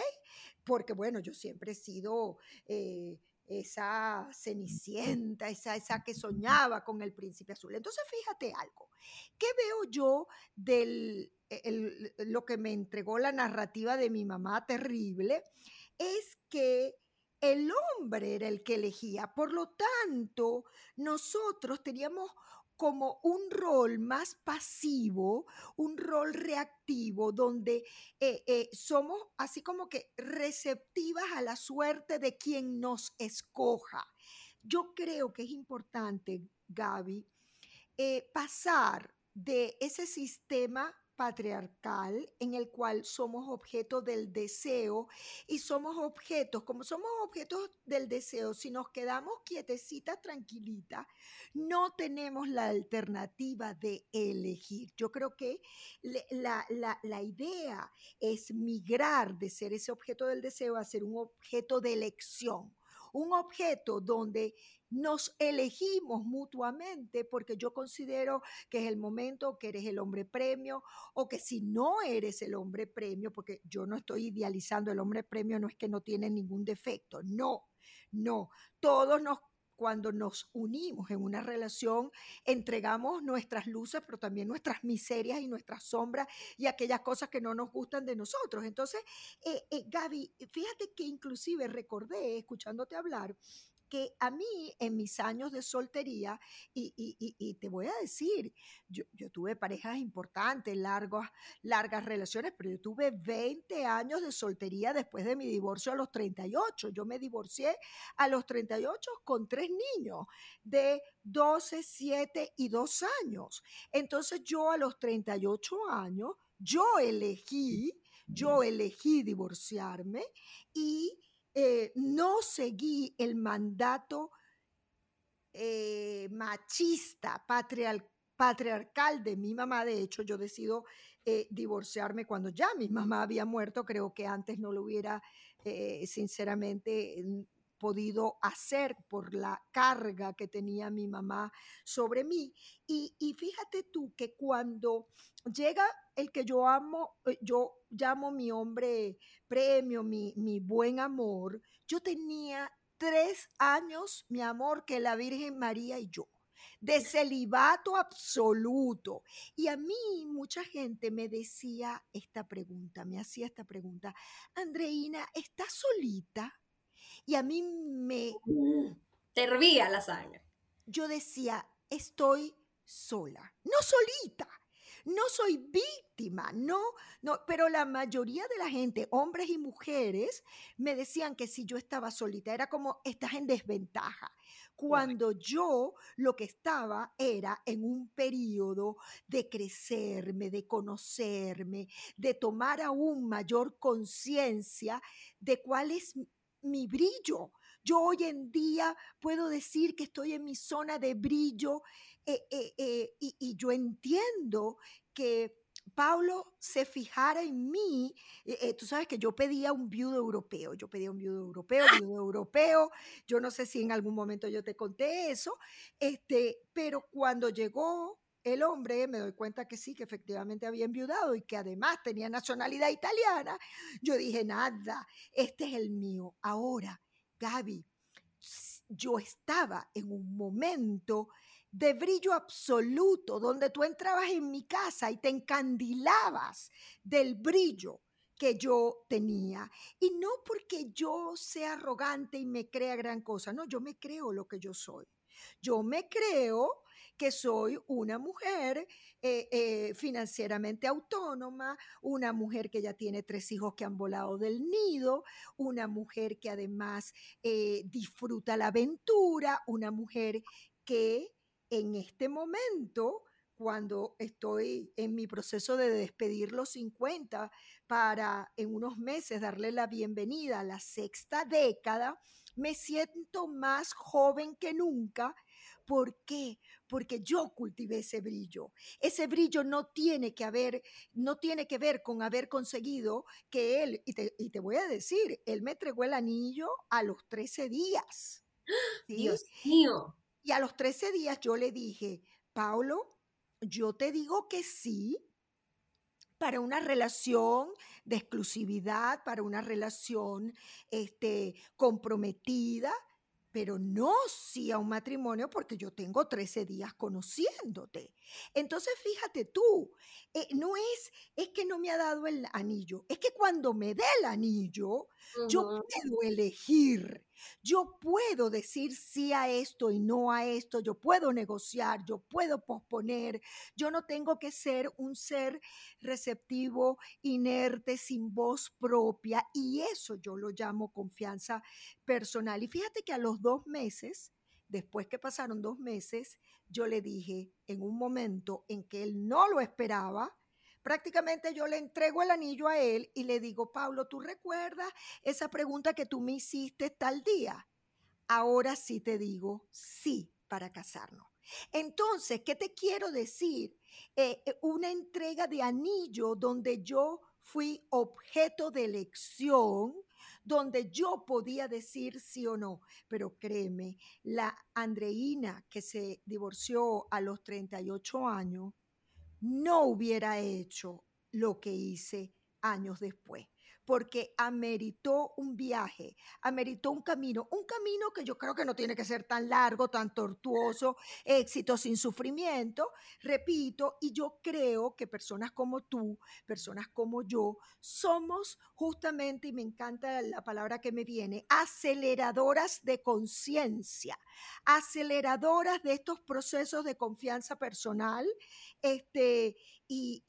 Porque bueno, yo siempre he sido... Eh, esa cenicienta, esa, esa que soñaba con el príncipe azul. Entonces, fíjate algo, ¿qué veo yo de lo que me entregó la narrativa de mi mamá terrible? Es que el hombre era el que elegía, por lo tanto, nosotros teníamos como un rol más pasivo, un rol reactivo, donde eh, eh, somos así como que receptivas a la suerte de quien nos escoja. Yo creo que es importante, Gaby, eh, pasar de ese sistema patriarcal en el cual somos objeto del deseo y somos objetos, como somos objetos del deseo, si nos quedamos quietecitas, tranquilitas, no tenemos la alternativa de elegir. Yo creo que la, la idea es migrar de ser ese objeto del deseo a ser un objeto de elección un objeto donde nos elegimos mutuamente porque yo considero que es el momento que eres el hombre premio o que si no eres el hombre premio, porque yo no estoy idealizando el hombre premio, no es que no tiene ningún defecto, no, no, todos nos cuando nos unimos en una relación, entregamos nuestras luces, pero también nuestras miserias y nuestras sombras y aquellas cosas que no nos gustan de nosotros. Entonces, eh, eh, Gaby, fíjate que inclusive recordé, escuchándote hablar, que a mí en mis años de soltería, y, te voy a decir, yo, tuve parejas importantes, largas, largas relaciones, pero yo tuve 20 años de soltería después de mi divorcio a los 38. Yo me divorcié a los 38 con tres niños de 12, 7 y 2 años. Entonces yo a los 38 años, yo elegí, yo elegí divorciarme y eh, no seguí el mandato eh, machista, patriarcal de mi mamá. De hecho, yo decido eh, divorciarme cuando ya mi mamá había muerto. Creo que antes no lo hubiera, sinceramente, podido hacer por la carga que tenía mi mamá sobre mí. Y, y, fíjate tú que cuando llega el que yo amo, yo llamo mi hombre premio, mi, mi buen amor, yo tenía tres años, mi amor, que la Virgen María y yo de celibato absoluto. Y a mí mucha gente me decía esta pregunta, me hacía esta pregunta, Andreina, ¿estás solita? Y a mí me... Te hervía la sangre. Yo decía, estoy sola, no solita, no soy víctima, no, no, pero la mayoría de la gente, hombres y mujeres, me decían que si yo estaba solita, era como estás en desventaja. Cuando yo lo que estaba era en un periodo de crecerme, de conocerme, de tomar aún mayor conciencia de cuál es mi brillo. Yo hoy en día puedo decir que estoy en mi zona de brillo eh, eh, eh, y, yo entiendo que Pablo se fijara en mí. tú sabes que yo pedía un viudo europeo, yo pedía un viudo europeo, viudo europeo. Yo no sé si en algún momento yo te conté eso, este, pero cuando llegó el hombre, me doy cuenta que sí, que efectivamente había enviudado y que además tenía nacionalidad italiana. Yo dije, nada, este es el mío. Ahora, Gaby, yo estaba en un momento de brillo absoluto, donde tú entrabas en mi casa y te encandilabas del brillo que yo tenía. Y no porque yo sea arrogante y me crea gran cosa, no, yo me creo lo que yo soy. Yo me creo que soy una mujer eh, eh, financieramente autónoma, una mujer que ya tiene tres hijos que han volado del nido, una mujer que además eh, disfruta la aventura, una mujer que en este momento, cuando estoy en mi proceso de despedir los 50 para en unos meses darle la bienvenida a la sexta década, me siento más joven que nunca. ¿Por qué? Porque yo cultivé ese brillo. Ese brillo no tiene que haber, no tiene que ver con haber conseguido que él, y te, y te voy a decir, él me entregó el anillo a los 13 días. Dios mío. Y a los 13 días yo le dije, Paulo, yo te digo que sí para una relación de exclusividad, para una relación este, comprometida, pero no sí a un matrimonio porque yo tengo 13 días conociéndote. Entonces, fíjate tú, eh, no es, es que no me ha dado el anillo, es que cuando me dé el anillo, yo puedo elegir yo puedo decir sí a esto y no a esto, yo puedo negociar, yo puedo posponer, yo no tengo que ser un ser receptivo, inerte, sin voz propia y eso yo lo llamo confianza personal. Y fíjate que a los dos meses, después que pasaron dos meses, yo le dije en un momento en que él no lo esperaba, prácticamente yo le entrego el anillo a él y le digo, Pablo, ¿tú recuerdas esa pregunta que tú me hiciste tal día? Ahora sí te digo sí para casarnos. Entonces, ¿qué te quiero decir? Eh, eh, una entrega de anillo donde yo fui objeto de elección, donde yo podía decir sí o no. Pero créeme, la Andreina que se divorció a los 38 años, no hubiera hecho lo que hice años después porque ameritó un viaje, ameritó un camino, un camino que yo creo que no tiene que ser tan largo, tan tortuoso, éxito sin sufrimiento, repito, y yo creo que personas como tú, personas como yo, somos justamente, y me encanta la palabra que me viene, aceleradoras de conciencia, aceleradoras de estos procesos de confianza personal, este, y,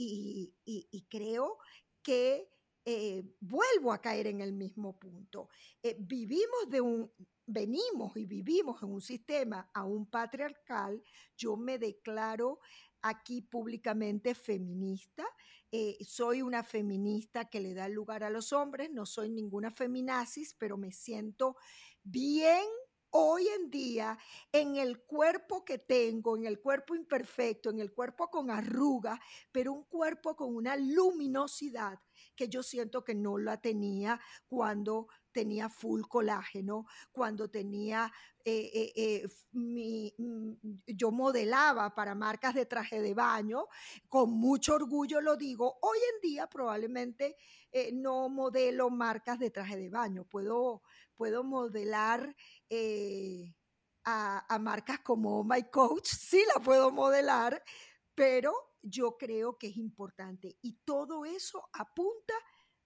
y creo que eh, vuelvo a caer en el mismo punto. Eh, vivimos de un, venimos y vivimos en un sistema aún patriarcal. Yo me declaro aquí públicamente feminista. Eh, soy una feminista que le da lugar a los hombres, no soy ninguna feminazis, pero me siento bien hoy en día en el cuerpo que tengo, en el cuerpo imperfecto, en el cuerpo con arrugas, pero un cuerpo con una luminosidad que yo siento que no la tenía cuando tenía full colágeno, cuando tenía, eh, eh, eh, mi, mm, yo modelaba para marcas de traje de baño, con mucho orgullo lo digo, hoy en día probablemente no modelo marcas de traje de baño, puedo, puedo modelar... A, a, marcas como My Coach, sí la puedo modelar, pero yo creo que es importante. Y todo eso apunta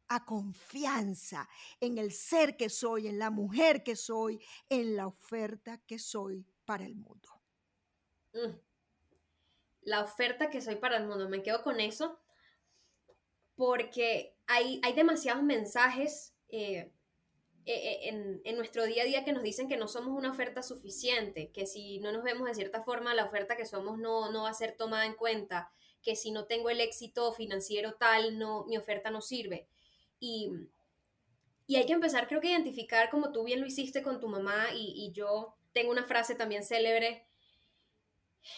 a confianza en el ser que soy, en la mujer que soy, en la oferta que soy para el mundo. Mm. La oferta que soy para el mundo, me quedo con eso porque hay, hay demasiados mensajes eh, eh, en, en, nuestro día a día que nos dicen que no somos una oferta suficiente, que si no nos vemos de cierta forma, la oferta que somos no, no va a ser tomada en cuenta, que si no tengo el éxito financiero tal, no, mi oferta no sirve. Y, y hay que empezar, creo que identificar, como tú bien lo hiciste con tu mamá, y, y yo tengo una frase también célebre.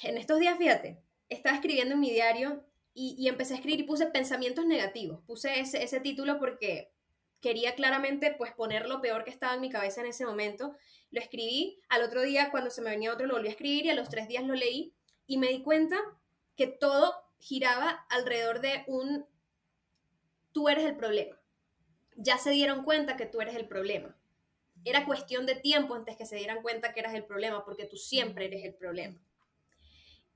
En estos días, fíjate, estaba escribiendo en mi diario y, y, empecé a escribir y puse pensamientos negativos. Puse ese, ese, título porque quería claramente pues poner lo peor que estaba en mi cabeza en ese momento. Lo escribí, al otro día cuando se me venía otro lo volví a escribir y a los tres días lo leí y me di cuenta que todo giraba alrededor de un tú eres el problema. Ya se dieron cuenta que tú eres el problema. Era cuestión de tiempo antes que se dieran cuenta que eras el problema, porque tú siempre eres el problema.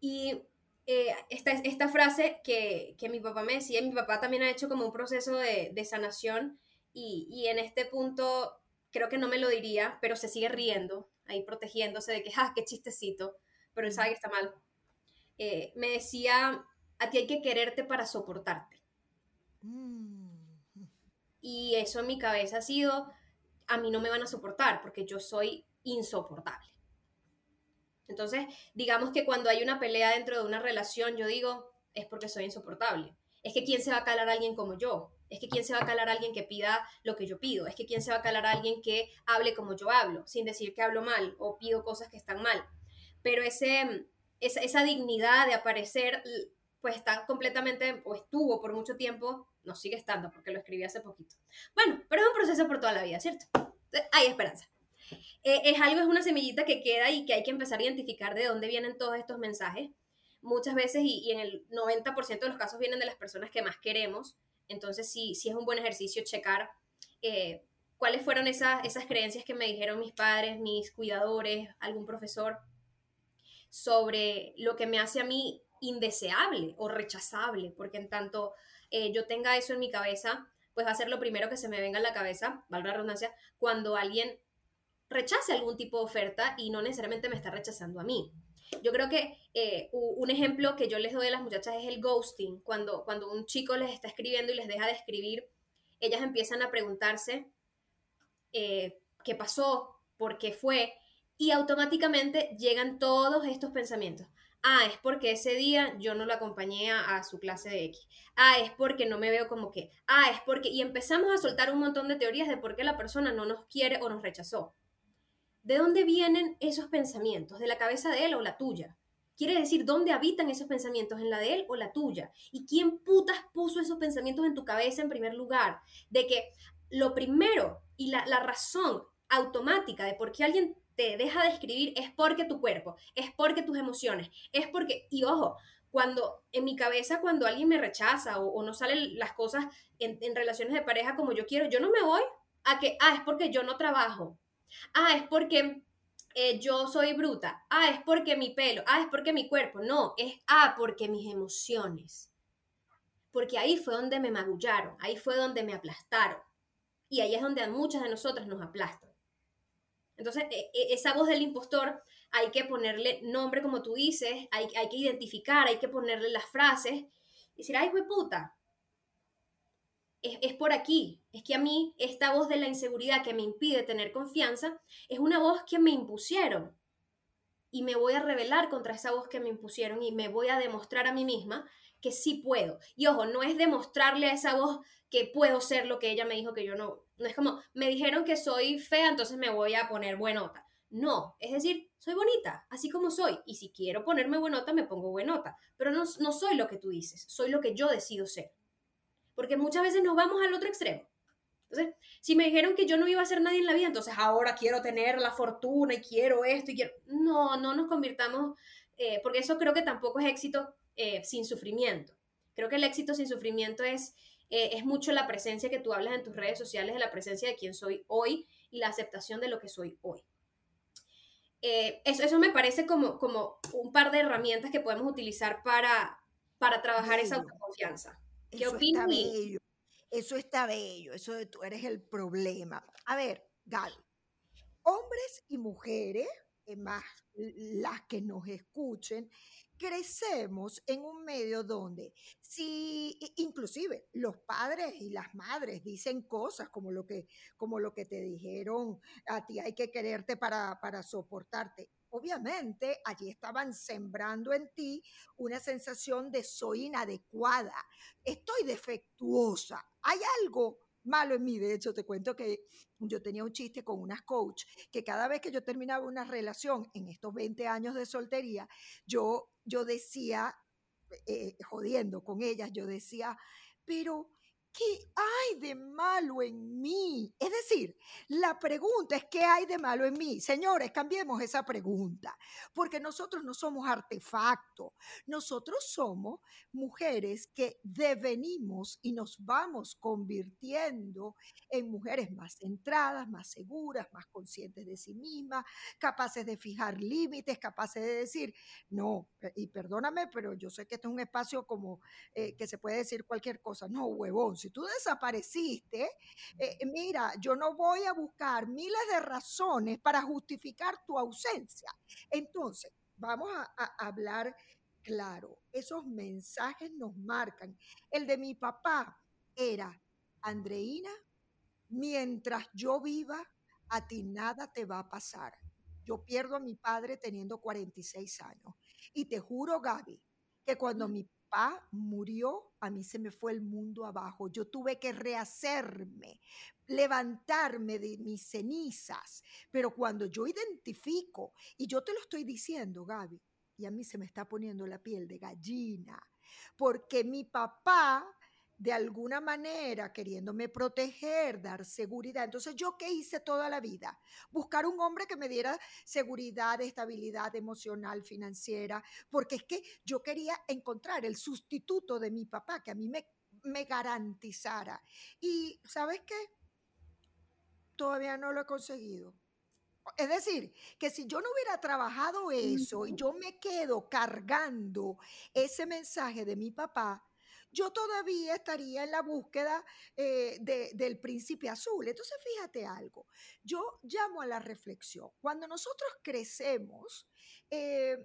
Y eh, esta, esta frase que, que, mi papá me decía, mi papá también ha hecho como un proceso de, de sanación y, y, en este punto creo que no me lo diría, pero se sigue riendo, ahí protegiéndose de que, ¡ah, qué chistecito! Pero él sabe que está mal. Eh, me decía, a ti hay que quererte para soportarte. Mm. Y eso en mi cabeza ha sido, a mí no me van a soportar porque yo soy insoportable. Entonces, digamos que cuando hay una pelea dentro de una relación, yo digo, es porque soy insoportable. Es que quién se va a calar a alguien como yo. Es que quién se va a calar a alguien que pida lo que yo pido. Es que quién se va a calar a alguien que hable como yo hablo, sin decir que hablo mal o pido cosas que están mal. Pero ese, esa, esa dignidad de aparecer pues está completamente, o estuvo por mucho tiempo, no sigue estando porque lo escribí hace poquito. Bueno, pero es un proceso por toda la vida, ¿cierto? Hay esperanza. Eh, es algo, es una semillita que queda y que hay que empezar a identificar de dónde vienen todos estos mensajes. Muchas veces, y, en el 90% de los casos, vienen de las personas que más queremos. Entonces, sí, sí es un buen ejercicio checar eh, cuáles fueron esas, esas creencias que me dijeron mis padres, mis cuidadores, algún profesor, sobre lo que me hace a mí indeseable o rechazable, porque en tanto eh, yo tenga eso en mi cabeza, pues va a ser lo primero que se me venga a la cabeza, valga la redundancia, cuando alguien rechace algún tipo de oferta y no necesariamente me está rechazando a mí. Yo creo que eh, un ejemplo que yo les doy a las muchachas es el ghosting. Cuando, cuando un chico les está escribiendo y les deja de escribir, ellas empiezan a preguntarse eh, qué pasó, por qué fue, y automáticamente llegan todos estos pensamientos Ah, es porque ese día yo no lo acompañé a, su clase de X. Ah, es porque no me veo como que. Ah, es porque. Y empezamos a soltar un montón de teorías de por qué la persona no nos quiere o nos rechazó. ¿De dónde vienen esos pensamientos? ¿De la cabeza de él o la tuya? Quiere decir, ¿dónde habitan esos pensamientos? ¿En la de él o la tuya? ¿Y quién putas puso esos pensamientos en tu cabeza en primer lugar? De que lo primero y la, la razón automática de por qué alguien te deja de escribir es porque tu cuerpo, es porque tus emociones, es porque, y ojo, cuando en mi cabeza, cuando alguien me rechaza o, no salen las cosas en, relaciones de pareja como yo quiero, yo no me voy a que, ah, es porque yo no trabajo, ah, es porque eh, yo soy bruta, ah, es porque mi pelo, ah, es porque mi cuerpo, no, es, ah, porque mis emociones. Porque ahí fue donde me magullaron, ahí fue donde me aplastaron. Y ahí es donde a muchas de nosotras nos aplastan. Entonces, e, e, esa voz del impostor hay que ponerle nombre, como tú dices, hay, hay que identificar, hay que ponerle las frases y decir, ay, fue puta. Es, es, por aquí. Es que a mí esta voz de la inseguridad que me impide tener confianza es una voz que me impusieron. Y me voy a rebelar contra esa voz que me impusieron y me voy a demostrar a mí misma que sí puedo. Y ojo, no es demostrarle a esa voz que puedo ser lo que ella me dijo que yo no. No es como, me dijeron que soy fea, entonces me voy a poner buenota. No, es decir, soy bonita, así como soy. Y si quiero ponerme buenota, me pongo buenota. Pero no, no soy lo que tú dices, soy lo que yo decido ser. Porque muchas veces nos vamos al otro extremo. Entonces, si me dijeron que yo no iba a ser nadie en la vida, entonces ahora quiero tener la fortuna y quiero esto y quiero... No, no nos convirtamos, eh, porque eso creo que tampoco es éxito eh, sin sufrimiento. Creo que el éxito sin sufrimiento es, eh, es mucho la presencia que tú hablas en tus redes sociales, de la presencia de quien soy hoy y la aceptación de lo que soy hoy. Eh, eso, eso, me parece como, como un par de herramientas que podemos utilizar para, para trabajar esa autoconfianza. ¿Qué eso Está bello. Eso está bello, eso de tú eres el problema. A ver, Gal, hombres y mujeres, más las que nos escuchen, crecemos en un medio donde si inclusive los padres y las madres dicen cosas como lo que como lo que te dijeron a ti hay que quererte para, para soportarte. Obviamente allí estaban sembrando en ti una sensación de soy inadecuada estoy defectuosa. Hay algo malo en mí. De hecho, te cuento que yo tenía un chiste con unas coach que cada vez que yo terminaba una relación en estos 20 años de soltería, yo, yo decía, eh, jodiendo con ellas, yo decía, pero ¿qué hay de malo en mí? Es decir, la pregunta es, ¿qué hay de malo en mí? Señores, cambiemos esa pregunta, porque nosotros no somos artefactos, nosotros somos mujeres que devenimos y nos vamos convirtiendo en mujeres más centradas, más seguras, más conscientes de sí mismas, capaces de fijar límites, capaces de decir, no, y perdóname, pero yo sé que este es un espacio como eh, que se puede decir cualquier cosa, no, huevón si tú desapareciste, eh, mira, yo no voy a buscar miles de razones para justificar tu ausencia. Entonces, vamos a, hablar claro. Esos mensajes nos marcan. El de mi papá era, Andreina, mientras yo viva, a ti nada te va a pasar. Yo pierdo a mi padre teniendo 46 años. Y te juro, Gaby, que cuando mi papá murió, a mí se me fue el mundo abajo. Yo tuve que rehacerme, levantarme de mis cenizas. Pero cuando yo identifico, y yo te lo estoy diciendo, Gaby, y a mí se me está poniendo la piel de gallina, porque mi papá de alguna manera queriéndome proteger, dar seguridad. Entonces, ¿yo qué hice toda la vida? Buscar un hombre que me diera seguridad, estabilidad emocional, financiera, porque es que yo quería encontrar el sustituto de mi papá, que a mí me, me garantizara. Y, ¿sabes qué? Todavía no lo he conseguido. Es decir, que si yo no hubiera trabajado eso y yo me quedo cargando ese mensaje de mi papá, yo todavía estaría en la búsqueda eh, del príncipe azul. Entonces, fíjate algo, yo llamo a la reflexión. Cuando nosotros crecemos, eh,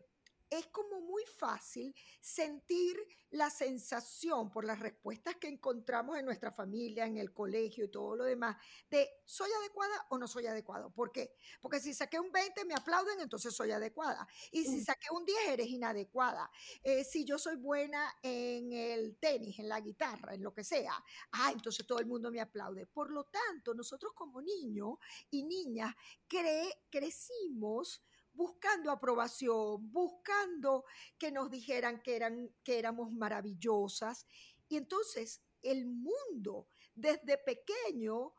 es como muy fácil sentir la sensación por las respuestas que encontramos en nuestra familia, en el colegio y todo lo demás, de soy adecuada o no soy adecuado. ¿Por qué? Porque si saqué un 20 me aplauden, entonces soy adecuada. Y si saqué un 10 eres inadecuada. Eh, si yo soy buena en el tenis, en la guitarra, en lo que sea, ah, entonces todo el mundo me aplaude. Por lo tanto, nosotros como niños y niñas crecimos buscando aprobación, buscando que nos dijeran que, eran, que éramos maravillosas. Y entonces el mundo desde pequeño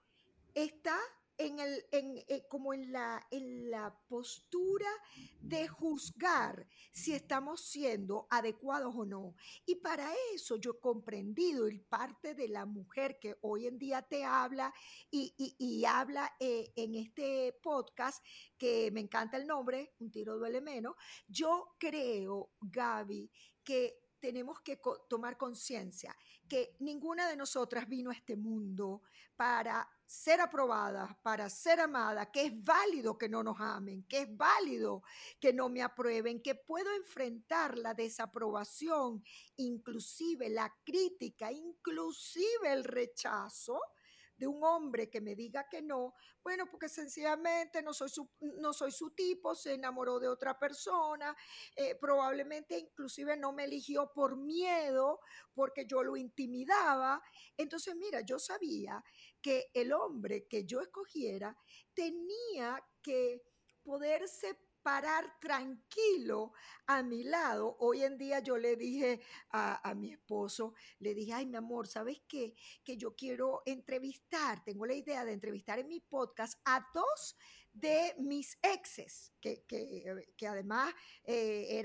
está en el, en, eh, como en la, en la postura de juzgar si estamos siendo adecuados o no. Y para eso yo he comprendido el parte de la mujer que hoy en día te habla y, y, habla eh, en este podcast, que me encanta el nombre, Un tiro duele menos. Yo creo, Gaby, que tenemos que tomar conciencia que ninguna de nosotras vino a este mundo para ser aprobada, para ser amada, que es válido que no nos amen, que es válido que no me aprueben, que puedo enfrentar la desaprobación, inclusive la crítica, inclusive el rechazo de un hombre que me diga que no, bueno, porque sencillamente no soy su, no soy su tipo, se enamoró de otra persona, eh, probablemente inclusive no me eligió por miedo, porque yo lo intimidaba. Entonces, mira, yo sabía que el hombre que yo escogiera tenía que poderse parar tranquilo a mi lado. Hoy en día yo le dije a, mi esposo, le dije, ay, mi amor, ¿sabes qué? Que yo quiero entrevistar, tengo la idea de entrevistar en mi podcast a dos de mis exes, que, que, además eh,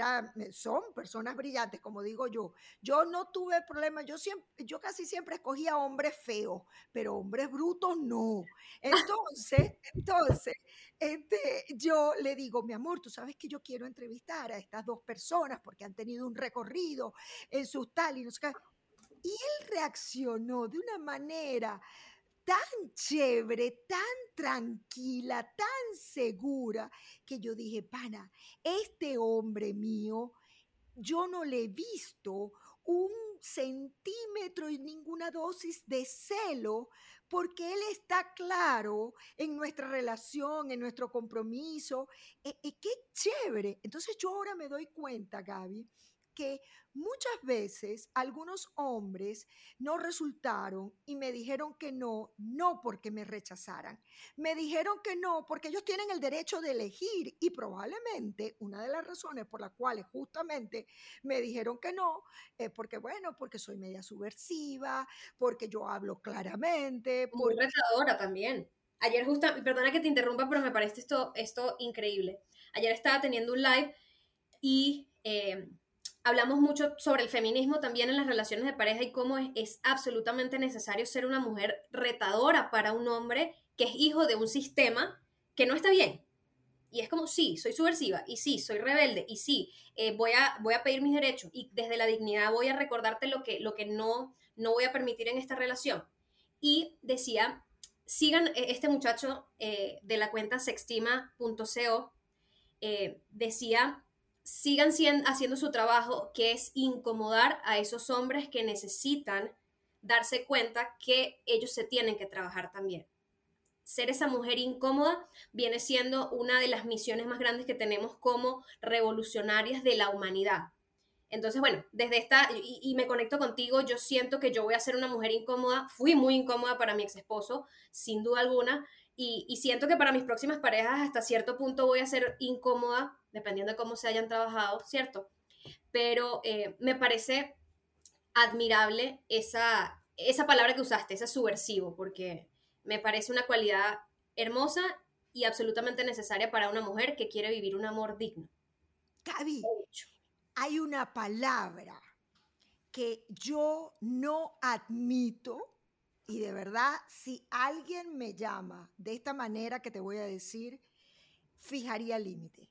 son personas brillantes, como digo yo. Yo no tuve problemas, yo, siempre, yo casi siempre escogía hombres feos, pero hombres brutos no. Entonces, entonces, este, yo le digo, mi amor, tú sabes que yo quiero entrevistar a estas dos personas porque han tenido un recorrido en sus tal y no sé Y él reaccionó de una manera tan chévere, tan tranquila, tan segura, que yo dije, pana, este hombre mío, yo no le he visto un centímetro y ninguna dosis de celo, porque él está claro en nuestra relación, en nuestro compromiso. y e, qué chévere. Entonces yo ahora me doy cuenta, Gaby, que muchas veces algunos hombres no resultaron y me dijeron que no, no porque me rechazaran. Me dijeron que no porque ellos tienen el derecho de elegir y probablemente una de las razones por las cuales justamente me dijeron que no es porque, bueno, porque soy media subversiva, porque yo hablo claramente. Muy retadora también. Ayer justo, perdona que te interrumpa, pero me parece esto, esto increíble. Ayer estaba teniendo un live y... Eh, hablamos mucho sobre el feminismo también en las relaciones de pareja y cómo es, absolutamente necesario ser una mujer retadora para un hombre que es hijo de un sistema que no está bien. Y es como, sí, soy subversiva, y sí, soy rebelde, y sí, eh, voy, a, voy a pedir mis derechos, y desde la dignidad voy a recordarte lo que, lo que no, no voy a permitir en esta relación. Y decía, sigan e, este muchacho eh, de la cuenta sextima.co, eh, decía sigan haciendo su trabajo, que es incomodar a esos hombres que necesitan darse cuenta que ellos se tienen que trabajar también. Ser esa mujer incómoda viene siendo una de las misiones más grandes que tenemos como revolucionarias de la humanidad. Entonces, bueno, desde esta, y, me conecto contigo, yo siento que yo voy a ser una mujer incómoda, fui muy incómoda para mi ex esposo, sin duda alguna, y, y siento que para mis próximas parejas hasta cierto punto voy a ser incómoda dependiendo de cómo se hayan trabajado, ¿cierto? Pero eh, me parece admirable esa, esa palabra que usaste, ese subversivo, porque me parece una cualidad hermosa y absolutamente necesaria para una mujer que quiere vivir un amor digno. Gaby, hay una palabra que yo no admito y de verdad, si alguien me llama de esta manera que te voy a decir, fijaría límite.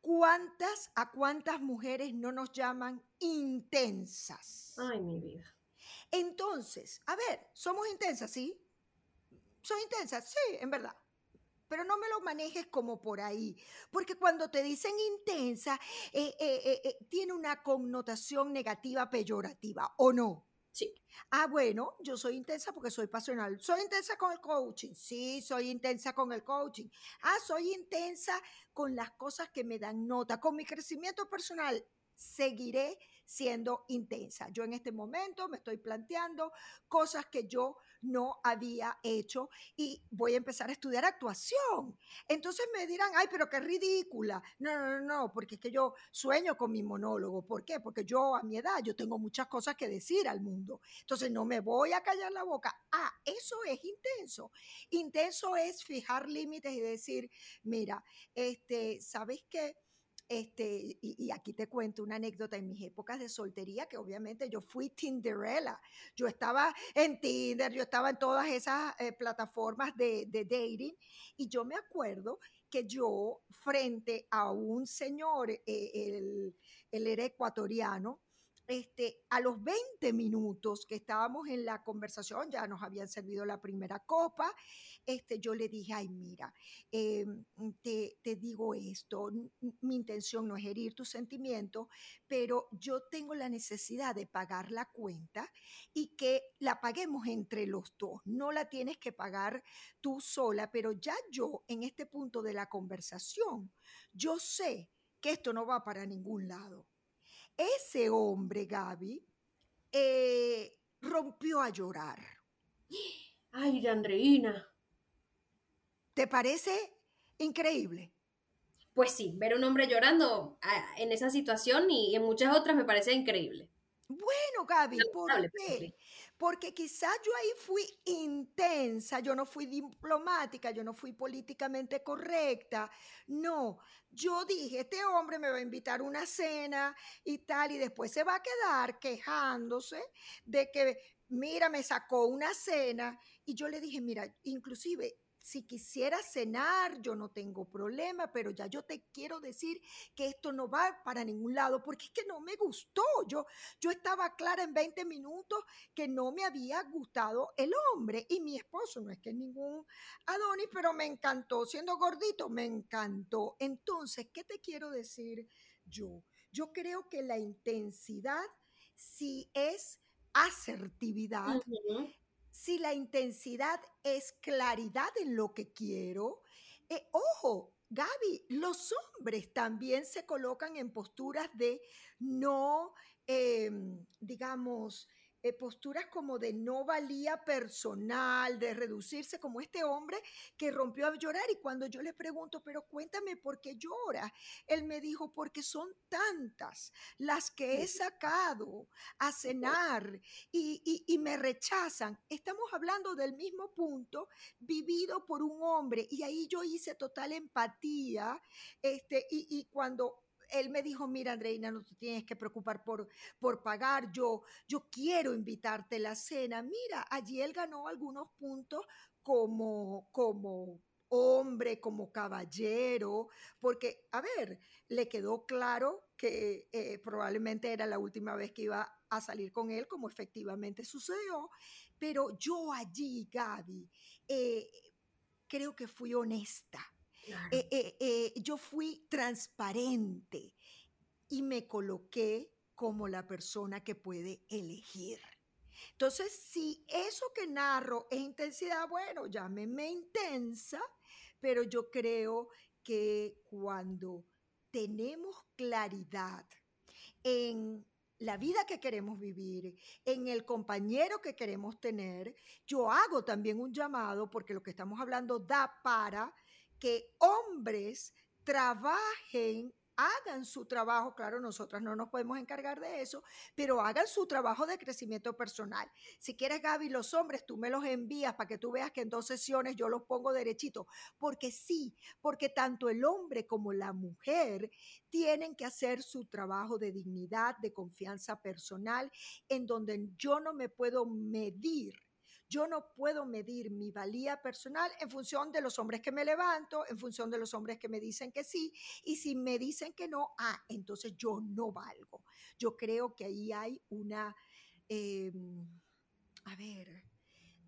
¿Cuántas, a cuántas mujeres no nos llaman intensas? Ay, mi vida. Entonces, a ver, somos intensas, ¿sí? ¿Soy intensa? Sí, en verdad. pero no me lo manejes como por ahí, porque cuando te dicen intensa, eh, eh, eh, tiene una connotación negativa, peyorativa, ¿o no? Sí. Ah, bueno, yo soy intensa porque soy pasional. ¿Soy intensa con el coaching? Sí, soy intensa con el coaching. Ah, soy intensa con las cosas que me dan nota, con mi crecimiento personal. Seguiré siendo intensa. Yo en este momento me estoy planteando cosas que yo no había hecho y voy a empezar a estudiar actuación. Entonces me dirán, ay, pero qué ridícula. No, no, no, porque es que yo sueño con mi monólogo. ¿Por qué? Porque yo a mi edad, yo tengo muchas cosas que decir al mundo. Entonces no me voy a callar la boca. Ah, eso es intenso. Intenso es fijar límites y decir, mira, este, ¿sabes qué? Este, y, aquí te cuento una anécdota en mis épocas de soltería, que obviamente yo fui Tinderella. Yo estaba en Tinder, yo estaba en todas esas eh, plataformas de, dating, y yo me acuerdo que yo, frente a un señor, eh, él, él era ecuatoriano, este, a los 20 minutos que estábamos en la conversación, ya nos habían servido la primera copa, este, yo le dije, ay, mira, eh, te, te, digo esto, mi intención no es herir tus sentimientos, pero yo tengo la necesidad de pagar la cuenta y que la paguemos entre los dos. No la tienes que pagar tú sola, pero ya yo en este punto de la conversación, yo sé que esto no va para ningún lado ese hombre, Gaby, eh, rompió a llorar. Ay, Andreina. ¿Te parece increíble? Pues sí, ver a un hombre llorando ah, en esa situación y en muchas otras me parece increíble. Bueno, Gaby, ¿por qué? Porque quizás yo ahí fui intensa, yo no fui diplomática, yo no fui políticamente correcta. No, yo dije, este hombre me va a invitar a una cena y tal, y después se va a quedar quejándose de que, mira, me sacó una cena. Y yo le dije, mira, inclusive si quisiera cenar, yo no tengo problema, pero ya yo te quiero decir que esto no va para ningún lado, porque es que no me gustó. Yo, yo estaba clara en 20 minutos que no me había gustado el hombre y mi esposo, no es que es ningún Adonis, pero me encantó, siendo gordito, me encantó. Entonces, ¿qué te quiero decir yo? Yo creo que la intensidad, si es asertividad, si la intensidad es claridad en lo que quiero, eh, ojo, Gaby, los hombres también se colocan en posturas de no, em, digamos, eh, posturas como de no valía personal, de reducirse, como este hombre que rompió a llorar. Y cuando yo le pregunto, pero cuéntame por qué llora, él me dijo, porque son tantas las que he sacado a cenar y, y me rechazan. Estamos hablando del mismo punto vivido por un hombre y ahí yo hice total empatía. Este, y, y cuando él me dijo, mira, Andreina, no te tienes que preocupar por, por pagar, yo, yo quiero invitarte a la cena. Mira, allí él ganó algunos puntos como, como hombre, como caballero, porque, a ver, le quedó claro que eh, probablemente era la última vez que iba a salir con él, como efectivamente sucedió, pero yo allí, Gaby, eh, creo que fui honesta eh, eh, eh, yo fui transparente y me coloqué como la persona que puede elegir. Entonces, si eso que narro es intensidad, bueno, llámeme intensa, pero yo creo que cuando tenemos claridad en la vida que queremos vivir, en el compañero que queremos tener, yo hago también un llamado, porque lo que estamos hablando da para que hombres trabajen hagan su trabajo, claro, nosotras no nos podemos encargar de eso, pero hagan su trabajo de crecimiento personal. Si quieres, Gaby, los hombres, tú me los envías para que tú veas que en dos sesiones yo los pongo derechito, porque sí, porque tanto el hombre como la mujer tienen que hacer su trabajo de dignidad, de confianza personal, en donde yo no me puedo medir yo no puedo medir mi valía personal en función de los hombres que me levanto, en función de los hombres que me dicen que sí, y si me dicen que no, ah, entonces yo no valgo. Yo creo que ahí hay una, em, a ver,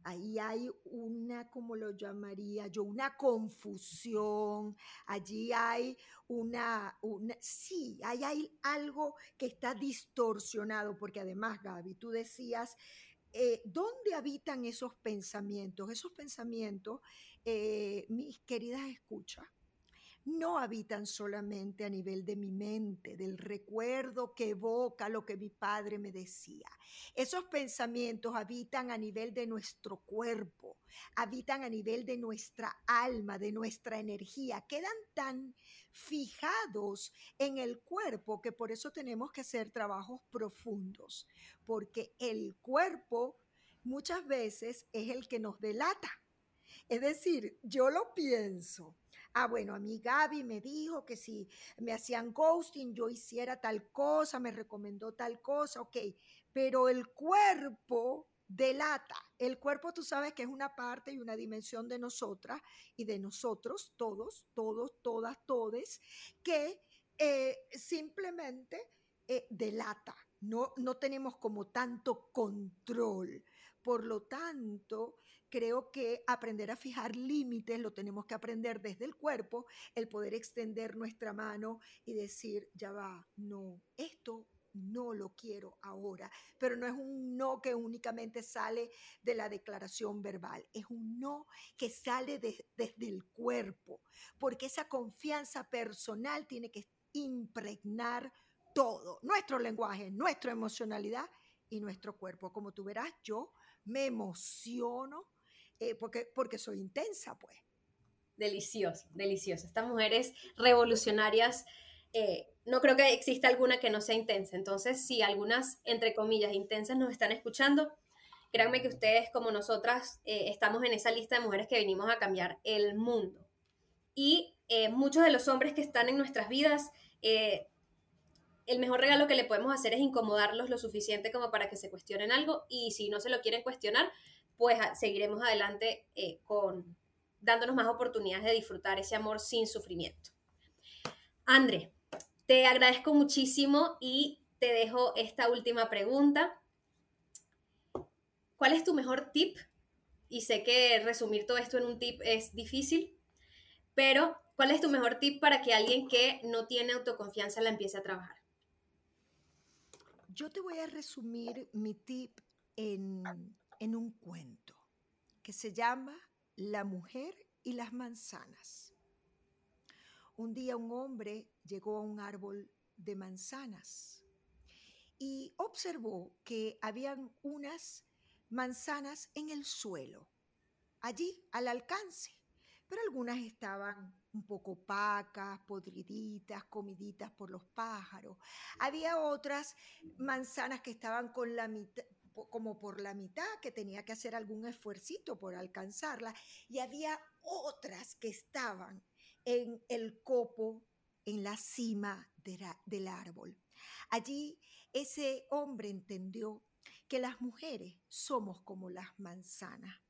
Ahí hay una, como lo llamaría yo, una confusión, allí hay una, una, sí, ahí hay algo que está distorsionado, porque además, Gaby, tú decías, eh, ¿dónde habitan esos pensamientos? Esos pensamientos, eh, mis queridas escuchas, no habitan solamente a nivel de mi mente, del recuerdo que evoca lo que mi padre me decía. Esos pensamientos habitan a nivel de nuestro cuerpo, habitan a nivel de nuestra alma, de nuestra energía, quedan tan fijados en el cuerpo que por eso tenemos que hacer trabajos profundos, porque el cuerpo muchas veces es el que nos delata. Es decir, yo lo pienso, Ah, bueno, a mí Gaby me dijo que si me hacían ghosting, yo hiciera tal cosa, me recomendó tal cosa, ok, pero el cuerpo delata. El cuerpo tú sabes que es una parte y una dimensión de nosotras y de nosotros, todos, todos, todas, todes, que eh, simplemente eh, delata. No, no tenemos como tanto control. Por lo tanto, creo que aprender a fijar límites lo tenemos que aprender desde el cuerpo, el poder extender nuestra mano y decir, ya va, no, esto no lo quiero ahora, pero no es un no que únicamente sale de la declaración verbal, es un no que sale desde el cuerpo, porque esa confianza personal tiene que impregnar todo, nuestro lenguaje, nuestra emocionalidad y nuestro cuerpo. Como tú verás, yo me emociono eh, porque, porque soy intensa, pues. Delicioso, delicioso. Estas mujeres revolucionarias, eh, no creo que exista alguna que no sea intensa. Entonces, si algunas, entre comillas, intensas nos están escuchando, créanme que ustedes, como nosotras, eh, estamos en esa lista de mujeres que venimos a cambiar el mundo. Y muchos de los hombres que están en nuestras vidas, el mejor regalo que le podemos hacer es incomodarlos lo suficiente como para que se cuestionen algo y si no se lo quieren cuestionar, pues seguiremos adelante eh, con dándonos más oportunidades de disfrutar ese amor sin sufrimiento. André, te agradezco muchísimo y te dejo esta última pregunta. ¿Cuál es tu mejor tip? Y sé que resumir todo esto en un tip es difícil, pero ¿cuál es tu mejor tip para que alguien que no tiene autoconfianza la empiece a trabajar? Yo te voy a resumir mi tip en en un cuento que se llama La mujer y las manzanas. Un día un hombre llegó a un árbol de manzanas y observó que habían unas manzanas en el suelo, allí al alcance, pero algunas estaban un poco opacas, podriditas, comiditas por los pájaros. Había otras manzanas que estaban con la mitad, como por la mitad, que tenía que hacer algún esfuercito por alcanzarla, y había otras que estaban en el copo, en la cima del árbol. Allí ese hombre entendió que las mujeres somos como las manzanas,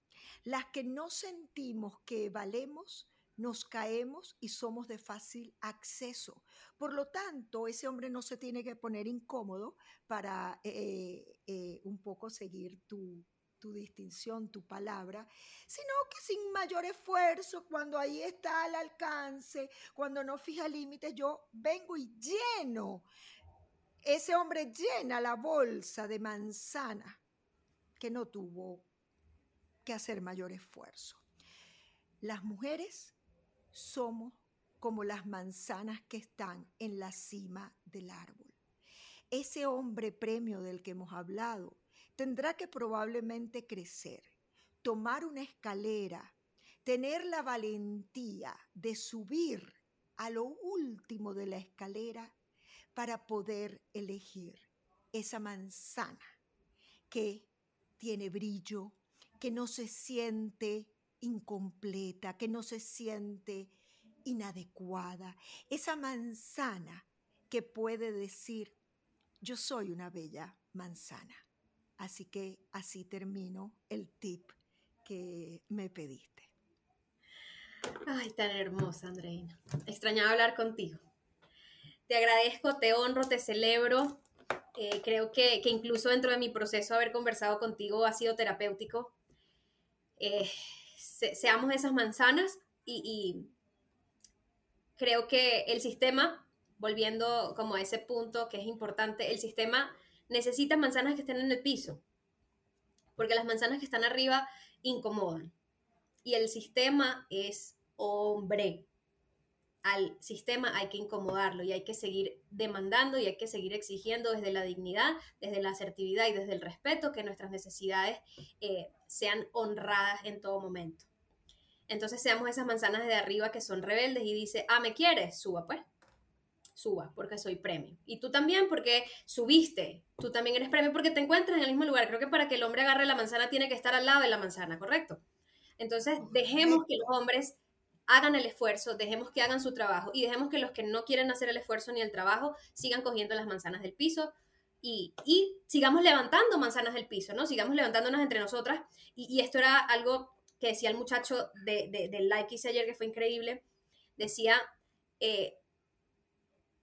las que no sentimos que valemos nos caemos y somos de fácil acceso. Por lo tanto, ese hombre no se tiene que poner incómodo para eh, eh, un poco seguir tu, tu distinción, tu palabra, sino que sin mayor esfuerzo, cuando ahí está al alcance, cuando no fija límites, yo vengo y lleno. Ese hombre llena la bolsa de manzana que no tuvo que hacer mayor esfuerzo. Las mujeres somos como las manzanas que están en la cima del árbol. Ese hombre premio del que hemos hablado tendrá que probablemente crecer, tomar una escalera, tener la valentía de subir a lo último de la escalera para poder elegir esa manzana que tiene brillo, que no se siente incompleta, que no se siente inadecuada, esa manzana que puede decir, yo soy una bella manzana. Así que así termino el tip que me pediste. Ay, tan hermosa, Andreina. Extrañaba hablar contigo. Te agradezco, te honro, te celebro. Eh, creo que, que incluso dentro de mi proceso haber conversado contigo ha sido terapéutico eh, seamos esas manzanas y, creo que el sistema, volviendo como a ese punto que es importante, el sistema necesita manzanas que estén en el piso, porque las manzanas que están arriba incomodan. Y el sistema es hombre. Al sistema hay que incomodarlo y hay que seguir demandando y hay que seguir exigiendo desde la dignidad, desde la asertividad y desde el respeto que nuestras necesidades eh, sean honradas en todo momento. Entonces seamos esas manzanas de arriba que son rebeldes y dice, ah, ¿me quieres? Suba pues. Suba, porque soy premio. Y tú también porque subiste. Tú también eres premio porque te encuentras en el mismo lugar. Creo que para que el hombre agarre la manzana tiene que estar al lado de la manzana, ¿correcto? Entonces dejemos que los hombres hagan el esfuerzo, dejemos que hagan su trabajo y dejemos que los que no quieren hacer el esfuerzo ni el trabajo sigan cogiendo las manzanas del piso y, sigamos levantando manzanas del piso, ¿no? Sigamos levantándonos entre nosotras. Y, esto era algo que decía el muchacho de, del like que hice ayer, que fue increíble, decía, eh,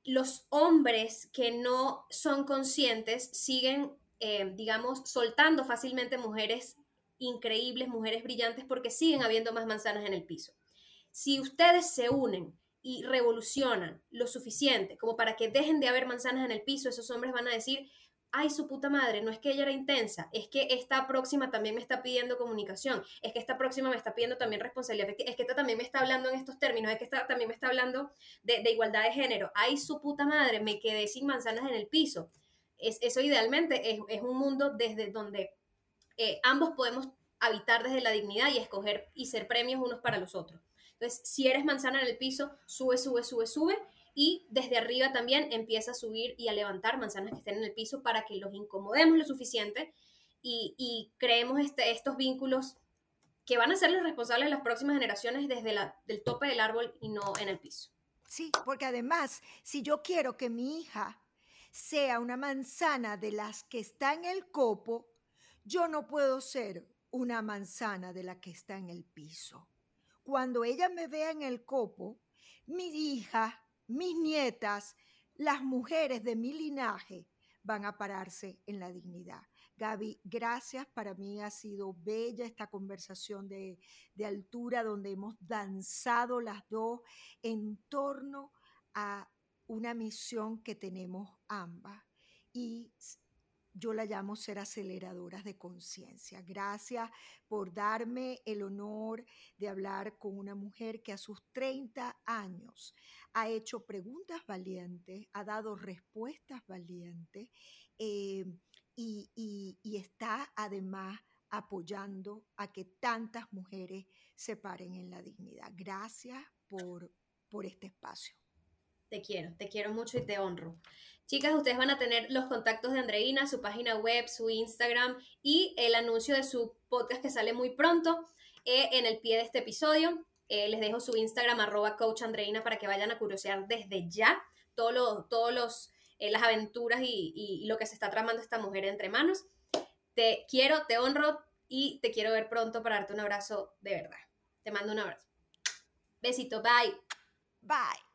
los hombres que no son conscientes siguen, eh, digamos, soltando fácilmente mujeres increíbles, mujeres brillantes, porque siguen habiendo más manzanas en el piso. Si ustedes se unen y revolucionan lo suficiente como para que dejen de haber manzanas en el piso, esos hombres van a decir, ay, su puta madre, no es que ella era intensa, es que esta próxima también me está pidiendo comunicación, es que esta próxima me está pidiendo también responsabilidad, es que esta también me está hablando en estos términos, es que esta también me está hablando de, igualdad de género, ay, su puta madre, me quedé sin manzanas en el piso. Es, eso idealmente es, un mundo desde donde eh, ambos podemos habitar desde la dignidad y escoger y ser premios unos para los otros. Entonces, si eres manzana en el piso, sube, sube, sube, sube y desde arriba también empieza a subir y a levantar manzanas que estén en el piso para que los incomodemos lo suficiente y, creemos este, estos vínculos que van a ser los responsables de las próximas generaciones desde del tope del árbol y no en el piso. Sí, porque además, si yo quiero que mi hija sea una manzana de las que está en el copo, yo no puedo ser una manzana de la que está en el piso. Cuando ella me vea en el copo, mi hija mis nietas, las mujeres de mi linaje van a pararse en la dignidad. Gaby, gracias. Para mí ha sido bella esta conversación de, de, altura donde hemos danzado las dos en torno a una misión que tenemos ambas. Y yo la llamo ser aceleradoras de conciencia. Gracias por darme el honor de hablar con una mujer que a sus 30 años ha hecho preguntas valientes, ha dado respuestas valientes eh, y, está además apoyando a que tantas mujeres se paren en la dignidad. Gracias por, por este espacio. Te quiero, te quiero mucho y te honro. Chicas, ustedes van a tener los contactos de Andreina, su página web, su Instagram y el anuncio de su podcast que sale muy pronto eh, en el pie de este episodio. Eh, les dejo su Instagram, arroba coach Andreina, para que vayan a curiosear desde ya todos los, los, eh, las aventuras y, y lo que se está tramando esta mujer entre manos. Te quiero, te honro y te quiero ver pronto para darte un abrazo de verdad. Te mando un abrazo. Besito, bye. Bye.